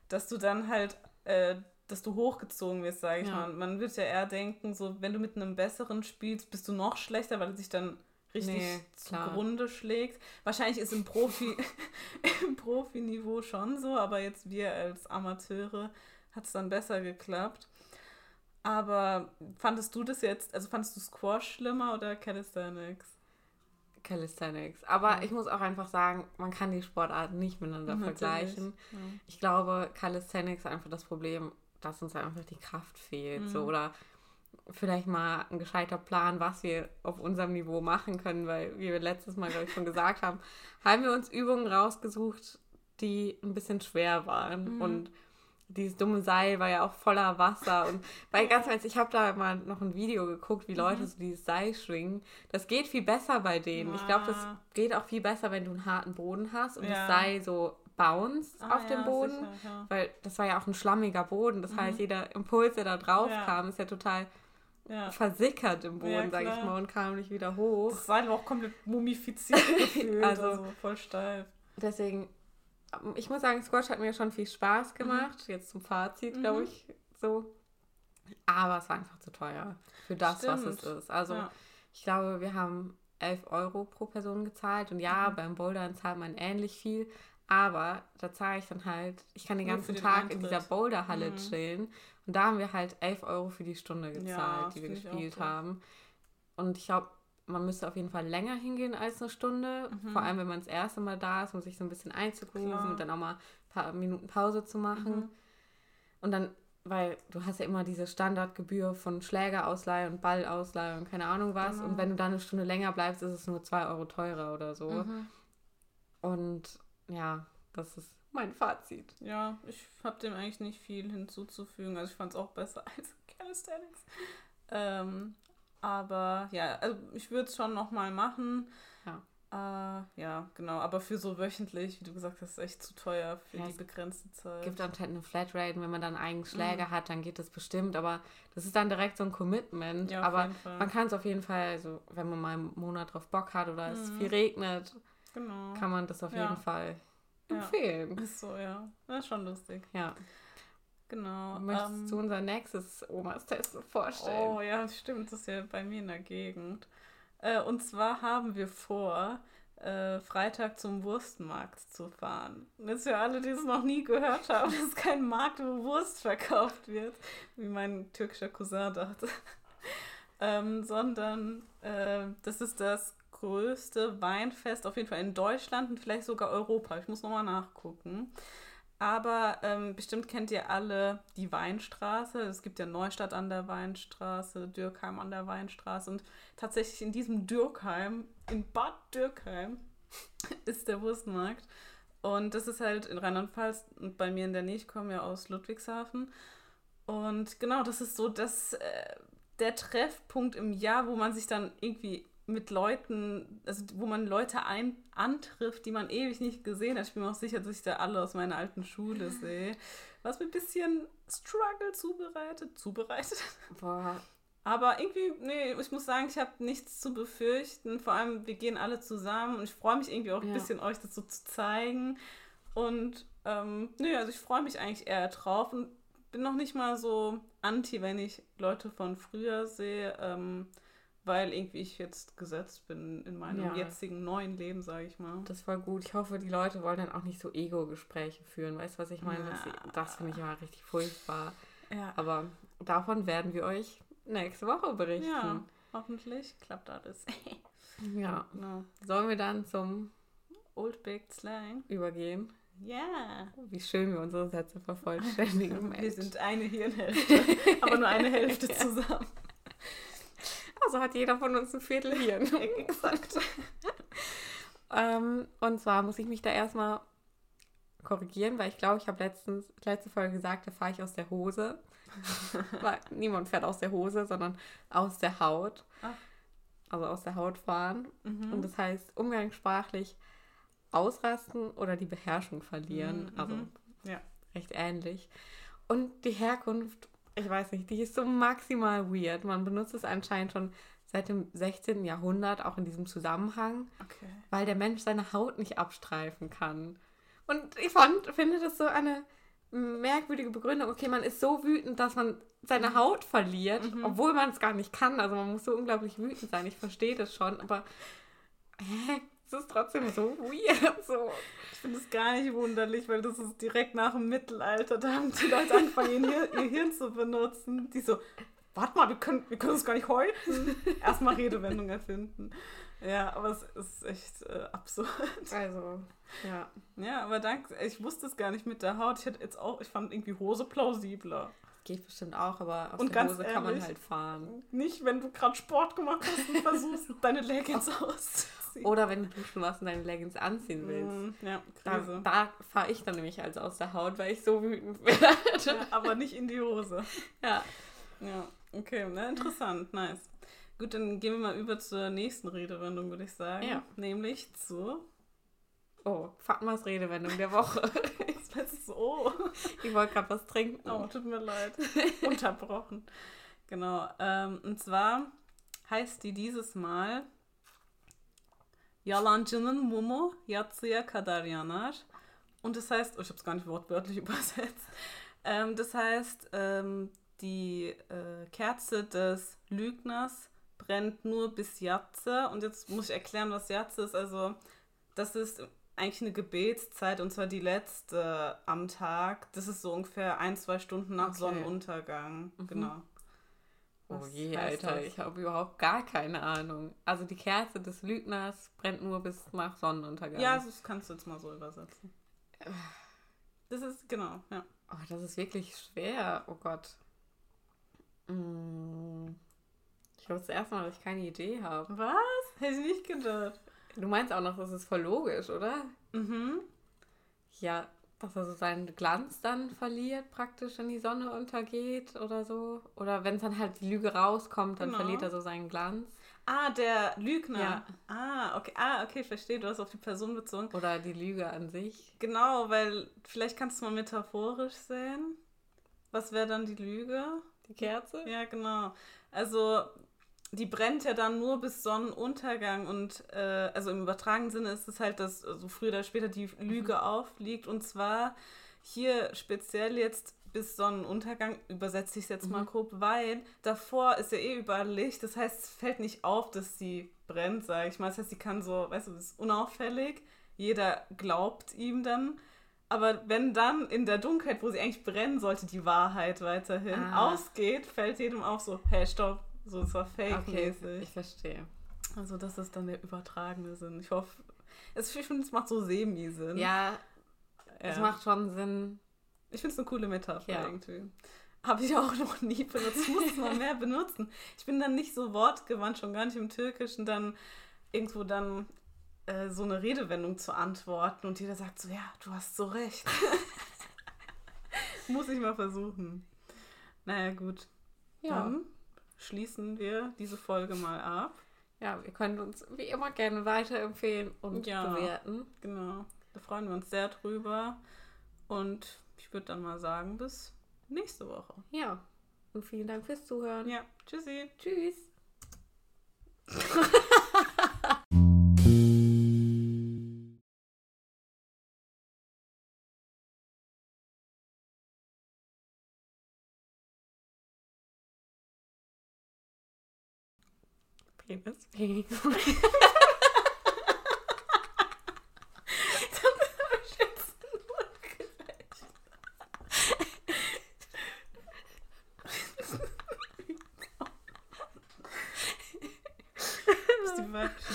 dass du dann halt, äh, dass du hochgezogen wirst, sage ich Ja. mal. Man wird ja eher denken, so, wenn du mit einem besseren spielst, bist du noch schlechter, weil er sich dann richtig Nee, zugrunde schlägt. Wahrscheinlich ist im Profi im Profiniveau schon so, aber jetzt wir als Amateure hat es dann besser geklappt. Aber fandest du das jetzt, also fandest du Squash schlimmer oder Calisthenics? Calisthenics. Aber Ja. ich muss auch einfach sagen, man kann die Sportarten nicht miteinander Natürlich. vergleichen. Ja. Ich glaube, Calisthenics ist einfach das Problem, dass uns einfach die Kraft fehlt. So, Mhm. oder vielleicht mal ein gescheiter Plan, was wir auf unserem Niveau machen können, weil, wie wir letztes Mal, glaube ich, schon gesagt haben, haben wir uns Übungen rausgesucht, die ein bisschen schwer waren. Mhm. Und dieses dumme Seil war ja auch voller Wasser. Und weil ganz ehrlich, ich habe da mal noch ein Video geguckt, wie Leute Mhm. so dieses Seil schwingen. Das geht viel besser bei denen. Ich glaube, das geht auch viel besser, wenn du einen harten Boden hast und Ja. das Seil so bounced Ah, auf dem ja, Boden. sicher, ja. Weil das war ja auch ein schlammiger Boden. Das Mhm. heißt, jeder Impuls, der da drauf Ja. kam, ist ja total Ja. versickert im Ja, Boden, sag ich klar. mal, und kam nicht wieder hoch. Das Seil war auch komplett mumifiziert gefühlt, Also- also, voll steif. Deswegen, ich muss sagen, Squash hat mir schon viel Spaß gemacht. Jetzt zum Fazit, glaube Mhm. ich, so. Aber es war einfach zu teuer für das, was es Stimmt. ist. Also, ja. ich glaube, wir haben 11 Euro pro Person gezahlt. Und ja, Mhm. beim Bouldern zahlt man ähnlich viel. Aber da zahle ich dann halt, ich kann den Nur ganzen den Tag in Eintritt. dieser Boulderhalle Mhm. chillen. Und da haben wir halt 11 Euro für die Stunde gezahlt, Ja, die wir gespielt haben. Und ich glaube, man müsste auf jeden Fall länger hingehen als eine Stunde. Mhm. Vor allem, wenn man das erste Mal da ist, um sich so ein bisschen einzugrooven und dann auch mal ein paar Minuten Pause zu machen. Mhm. Und dann, weil du hast ja immer diese Standardgebühr von Schlägerausleihe und Ballausleihe und keine Ahnung was. Genau. Und wenn du dann eine Stunde länger bleibst, ist es nur 2 Euro teurer oder so. Mhm. Und ja, das ist mein Fazit. Ja, ich habe dem eigentlich nicht viel hinzuzufügen. Also ich fand es auch besser als Calisthenics. Ähm, aber ja, also ich würde es schon nochmal machen. Ja. Äh, ja, genau. Aber für so wöchentlich, wie du gesagt hast, ist echt zu teuer für Ja, die es begrenzte Zeit. gibt anscheinend eine Flatrate und wenn man dann einen eigenen Mhm. Schläger hat, dann geht das bestimmt. Aber das ist dann direkt so ein Commitment. Ja, aber man kann es auf jeden Fall, also wenn man mal einen Monat drauf Bock hat oder es Mhm. viel regnet, genau. kann man das auf jeden Fall empfehlen. Ist so, ja. Das ist schon lustig. Ja. Genau. Möchtest ähm, du unser nächstes Omas Test vorstellen? Oh ja, stimmt, das ist ja bei mir in der Gegend. Äh, und zwar haben wir vor, äh, Freitag zum Wurstmarkt zu fahren. Jetzt für alle, die es noch nie gehört haben, das ist kein Markt, wo Wurst verkauft wird, wie mein türkischer Cousin dachte. ähm, sondern äh, das ist das größte Weinfest auf jeden Fall in Deutschland und vielleicht sogar Europa. Ich muss nochmal nachgucken. Aber ähm, bestimmt kennt ihr alle die Weinstraße. Es gibt ja Neustadt an der Weinstraße, Dürkheim an der Weinstraße. Und tatsächlich in diesem Dürkheim, in Bad Dürkheim, ist der Wurstmarkt. Und das ist halt in Rheinland-Pfalz und bei mir in der Nähe. Ich komme ja aus Ludwigshafen. Und genau, das ist so das, äh, der Treffpunkt im Jahr, wo man sich dann irgendwie mit Leuten, also wo man Leute ein, antrifft, die man ewig nicht gesehen hat. Ich bin mir auch sicher, dass ich da alle aus meiner alten Schule sehe. Was mir ein bisschen Struggle zubereitet. Zubereitet? Boah, Aber irgendwie, nee, ich muss sagen, ich habe nichts zu befürchten. Vor allem, wir gehen alle zusammen und ich freue mich irgendwie auch ein Ja. bisschen, euch das so zu zeigen. Und ähm, nee, also ich freue mich eigentlich eher drauf und bin noch nicht mal so anti, wenn ich Leute von früher sehe, ähm, weil irgendwie ich jetzt gesetzt bin in meinem Ja. jetzigen neuen Leben, sage ich mal. das war gut. Ich hoffe, die Leute wollen dann auch nicht so Ego-Gespräche führen. Weißt du, was ich meine? Das, Ja. das finde ich immer richtig furchtbar. Ja, Aber davon werden wir euch nächste Woche berichten. ja hoffentlich klappt alles. ja. genau. Sollen wir dann zum Old Baked Slang. Übergehen? Ja. Wie schön wir unsere Sätze vervollständigen. Wir sind eine Hirnhälfte, aber nur eine Hälfte zusammen. Also hat jeder von uns ein Viertel Hirn. Exakt. ähm, und zwar muss ich mich da erstmal korrigieren, weil ich glaube, ich habe letztens letzte Folge gesagt, da fahre ich aus der Hose. weil niemand fährt aus der Hose, sondern aus der Haut. Ach. Also aus der Haut fahren. Mhm. Und das heißt umgangssprachlich ausrasten oder die Beherrschung verlieren. Mhm, Also mhm. Ja. recht ähnlich. Und die Herkunft, ich weiß nicht, die ist so maximal weird. Man benutzt es anscheinend schon seit dem 16. Jahrhundert, auch in diesem Zusammenhang, Okay. weil der Mensch seine Haut nicht abstreifen kann. Und ich fand, finde das so eine merkwürdige Begründung. Okay, man ist so wütend, dass man seine Haut verliert, Mhm. obwohl man es gar nicht kann. Also man muss so unglaublich wütend sein. Ich verstehe das schon, aber hä? Es ist trotzdem so weird. So. Ich finde es gar nicht wunderlich, weil das ist direkt nach dem Mittelalter. Da haben die Leute angefangen, ihr, ihr Hirn zu benutzen. Die so, warte mal, wir können, wir können es gar nicht häuten. Erstmal Redewendung erfinden. Ja, aber es ist echt äh, absurd. Also, ja. Ja, aber danke, ich wusste es gar nicht mit der Haut. Ich hätte jetzt auch, ich fand irgendwie Hose plausibler. Geht bestimmt auch, aber aus Und der ganz Hose kann man ehrlich, halt fahren. Nicht, wenn du gerade Sport gemacht hast und versuchst, deine Leggings auszuziehen. Oder wenn du duschen warst und deine Leggings anziehen willst. Mm, Ja, Da, Krise. da fahre ich dann nämlich als aus der Haut, weil ich so wütend werde. Ja, aber nicht in die Hose. Ja. Ja, okay, na, interessant, nice. Gut, dann gehen wir mal über zur nächsten Redewendung, würde ich sagen. Ja. Nämlich zu. Oh, Fatmas Redewendung der Woche. Was ist so? Ich wollte gerade was trinken. oh, tut mir leid. Unterbrochen. Genau. Ähm, und zwar heißt die dieses Mal Yalancının mumu yatsıya kadar yanar. Und das heißt, oh, ich habe es gar nicht wortwörtlich übersetzt. Ähm, das heißt, ähm, die äh, Kerze des Lügners brennt nur bis Jatze. Und jetzt muss ich erklären, was Jatze ist. Also, das ist eigentlich eine Gebetszeit und zwar die letzte am Tag. Das ist so ungefähr ein, zwei Stunden nach Okay. Mhm. Sonnenuntergang. Oh je, Alter, das? ich habe überhaupt gar keine Ahnung. Also die Kerze des Lügners brennt nur bis nach Sonnenuntergang. Ja, das kannst du jetzt mal so übersetzen. Das ist, genau, ja. Oh, das ist wirklich schwer. Oh Gott. Mm. Ich glaube das erste Mal, dass ich keine Idee habe. Was? Hätte ich nicht gedacht. Du meinst auch noch, das ist voll logisch, oder? Mhm. Ja, dass er so seinen Glanz dann verliert, praktisch, wenn die Sonne untergeht oder so. Oder wenn es dann halt die Lüge rauskommt, dann Genau. verliert er so seinen Glanz. Ah, der Lügner. Ja. Ah, okay. Ah, okay, verstehe. Du hast auf die Person bezogen. Oder die Lüge an sich. Genau, weil vielleicht kannst du mal metaphorisch sehen. Was wäre dann die Lüge? Die Kerze? Ja, genau. Also die brennt ja dann nur bis Sonnenuntergang und äh, also im übertragenen Sinne ist es halt, dass also früher oder später die Lüge aufliegt und zwar hier speziell jetzt bis Sonnenuntergang, übersetze ich es jetzt mal grob, weil davor ist ja eh überall Licht, das heißt, es fällt nicht auf, dass sie brennt, sage ich mal. Das heißt, sie kann so, weißt du, das ist unauffällig, jeder glaubt ihm dann. Aber wenn dann in der Dunkelheit, wo sie eigentlich brennen sollte, die Wahrheit weiterhin Ah. ausgeht, fällt jedem auf so, hey, stopp, so, das war Okay, fake-mäßig. ich verstehe. Also das ist dann der übertragene Sinn. Ich hoffe, es, ich finde, es macht so semi-Sinn. Ja, Ja. es macht schon Sinn. Ich finde es eine coole Metapher Ja. irgendwie. Habe ich auch noch nie benutzt. Ich muss es mal mehr benutzen. Ich bin dann nicht so wortgewandt, schon gar nicht im Türkischen, dann irgendwo dann äh, so eine Redewendung zu antworten und jeder sagt so, ja, du hast so recht. muss ich mal versuchen. Naja, gut. Ja. Dann schließen wir diese Folge mal ab. ja, ihr könnt uns wie immer gerne weiterempfehlen und Ja. bewerten. Genau. Da freuen wir uns sehr drüber. Und ich würde dann mal sagen, bis nächste Woche. Ja. Und vielen Dank fürs Zuhören. Ja, tschüssi. Tschüss. Penis. Penis. Das ist die weibliche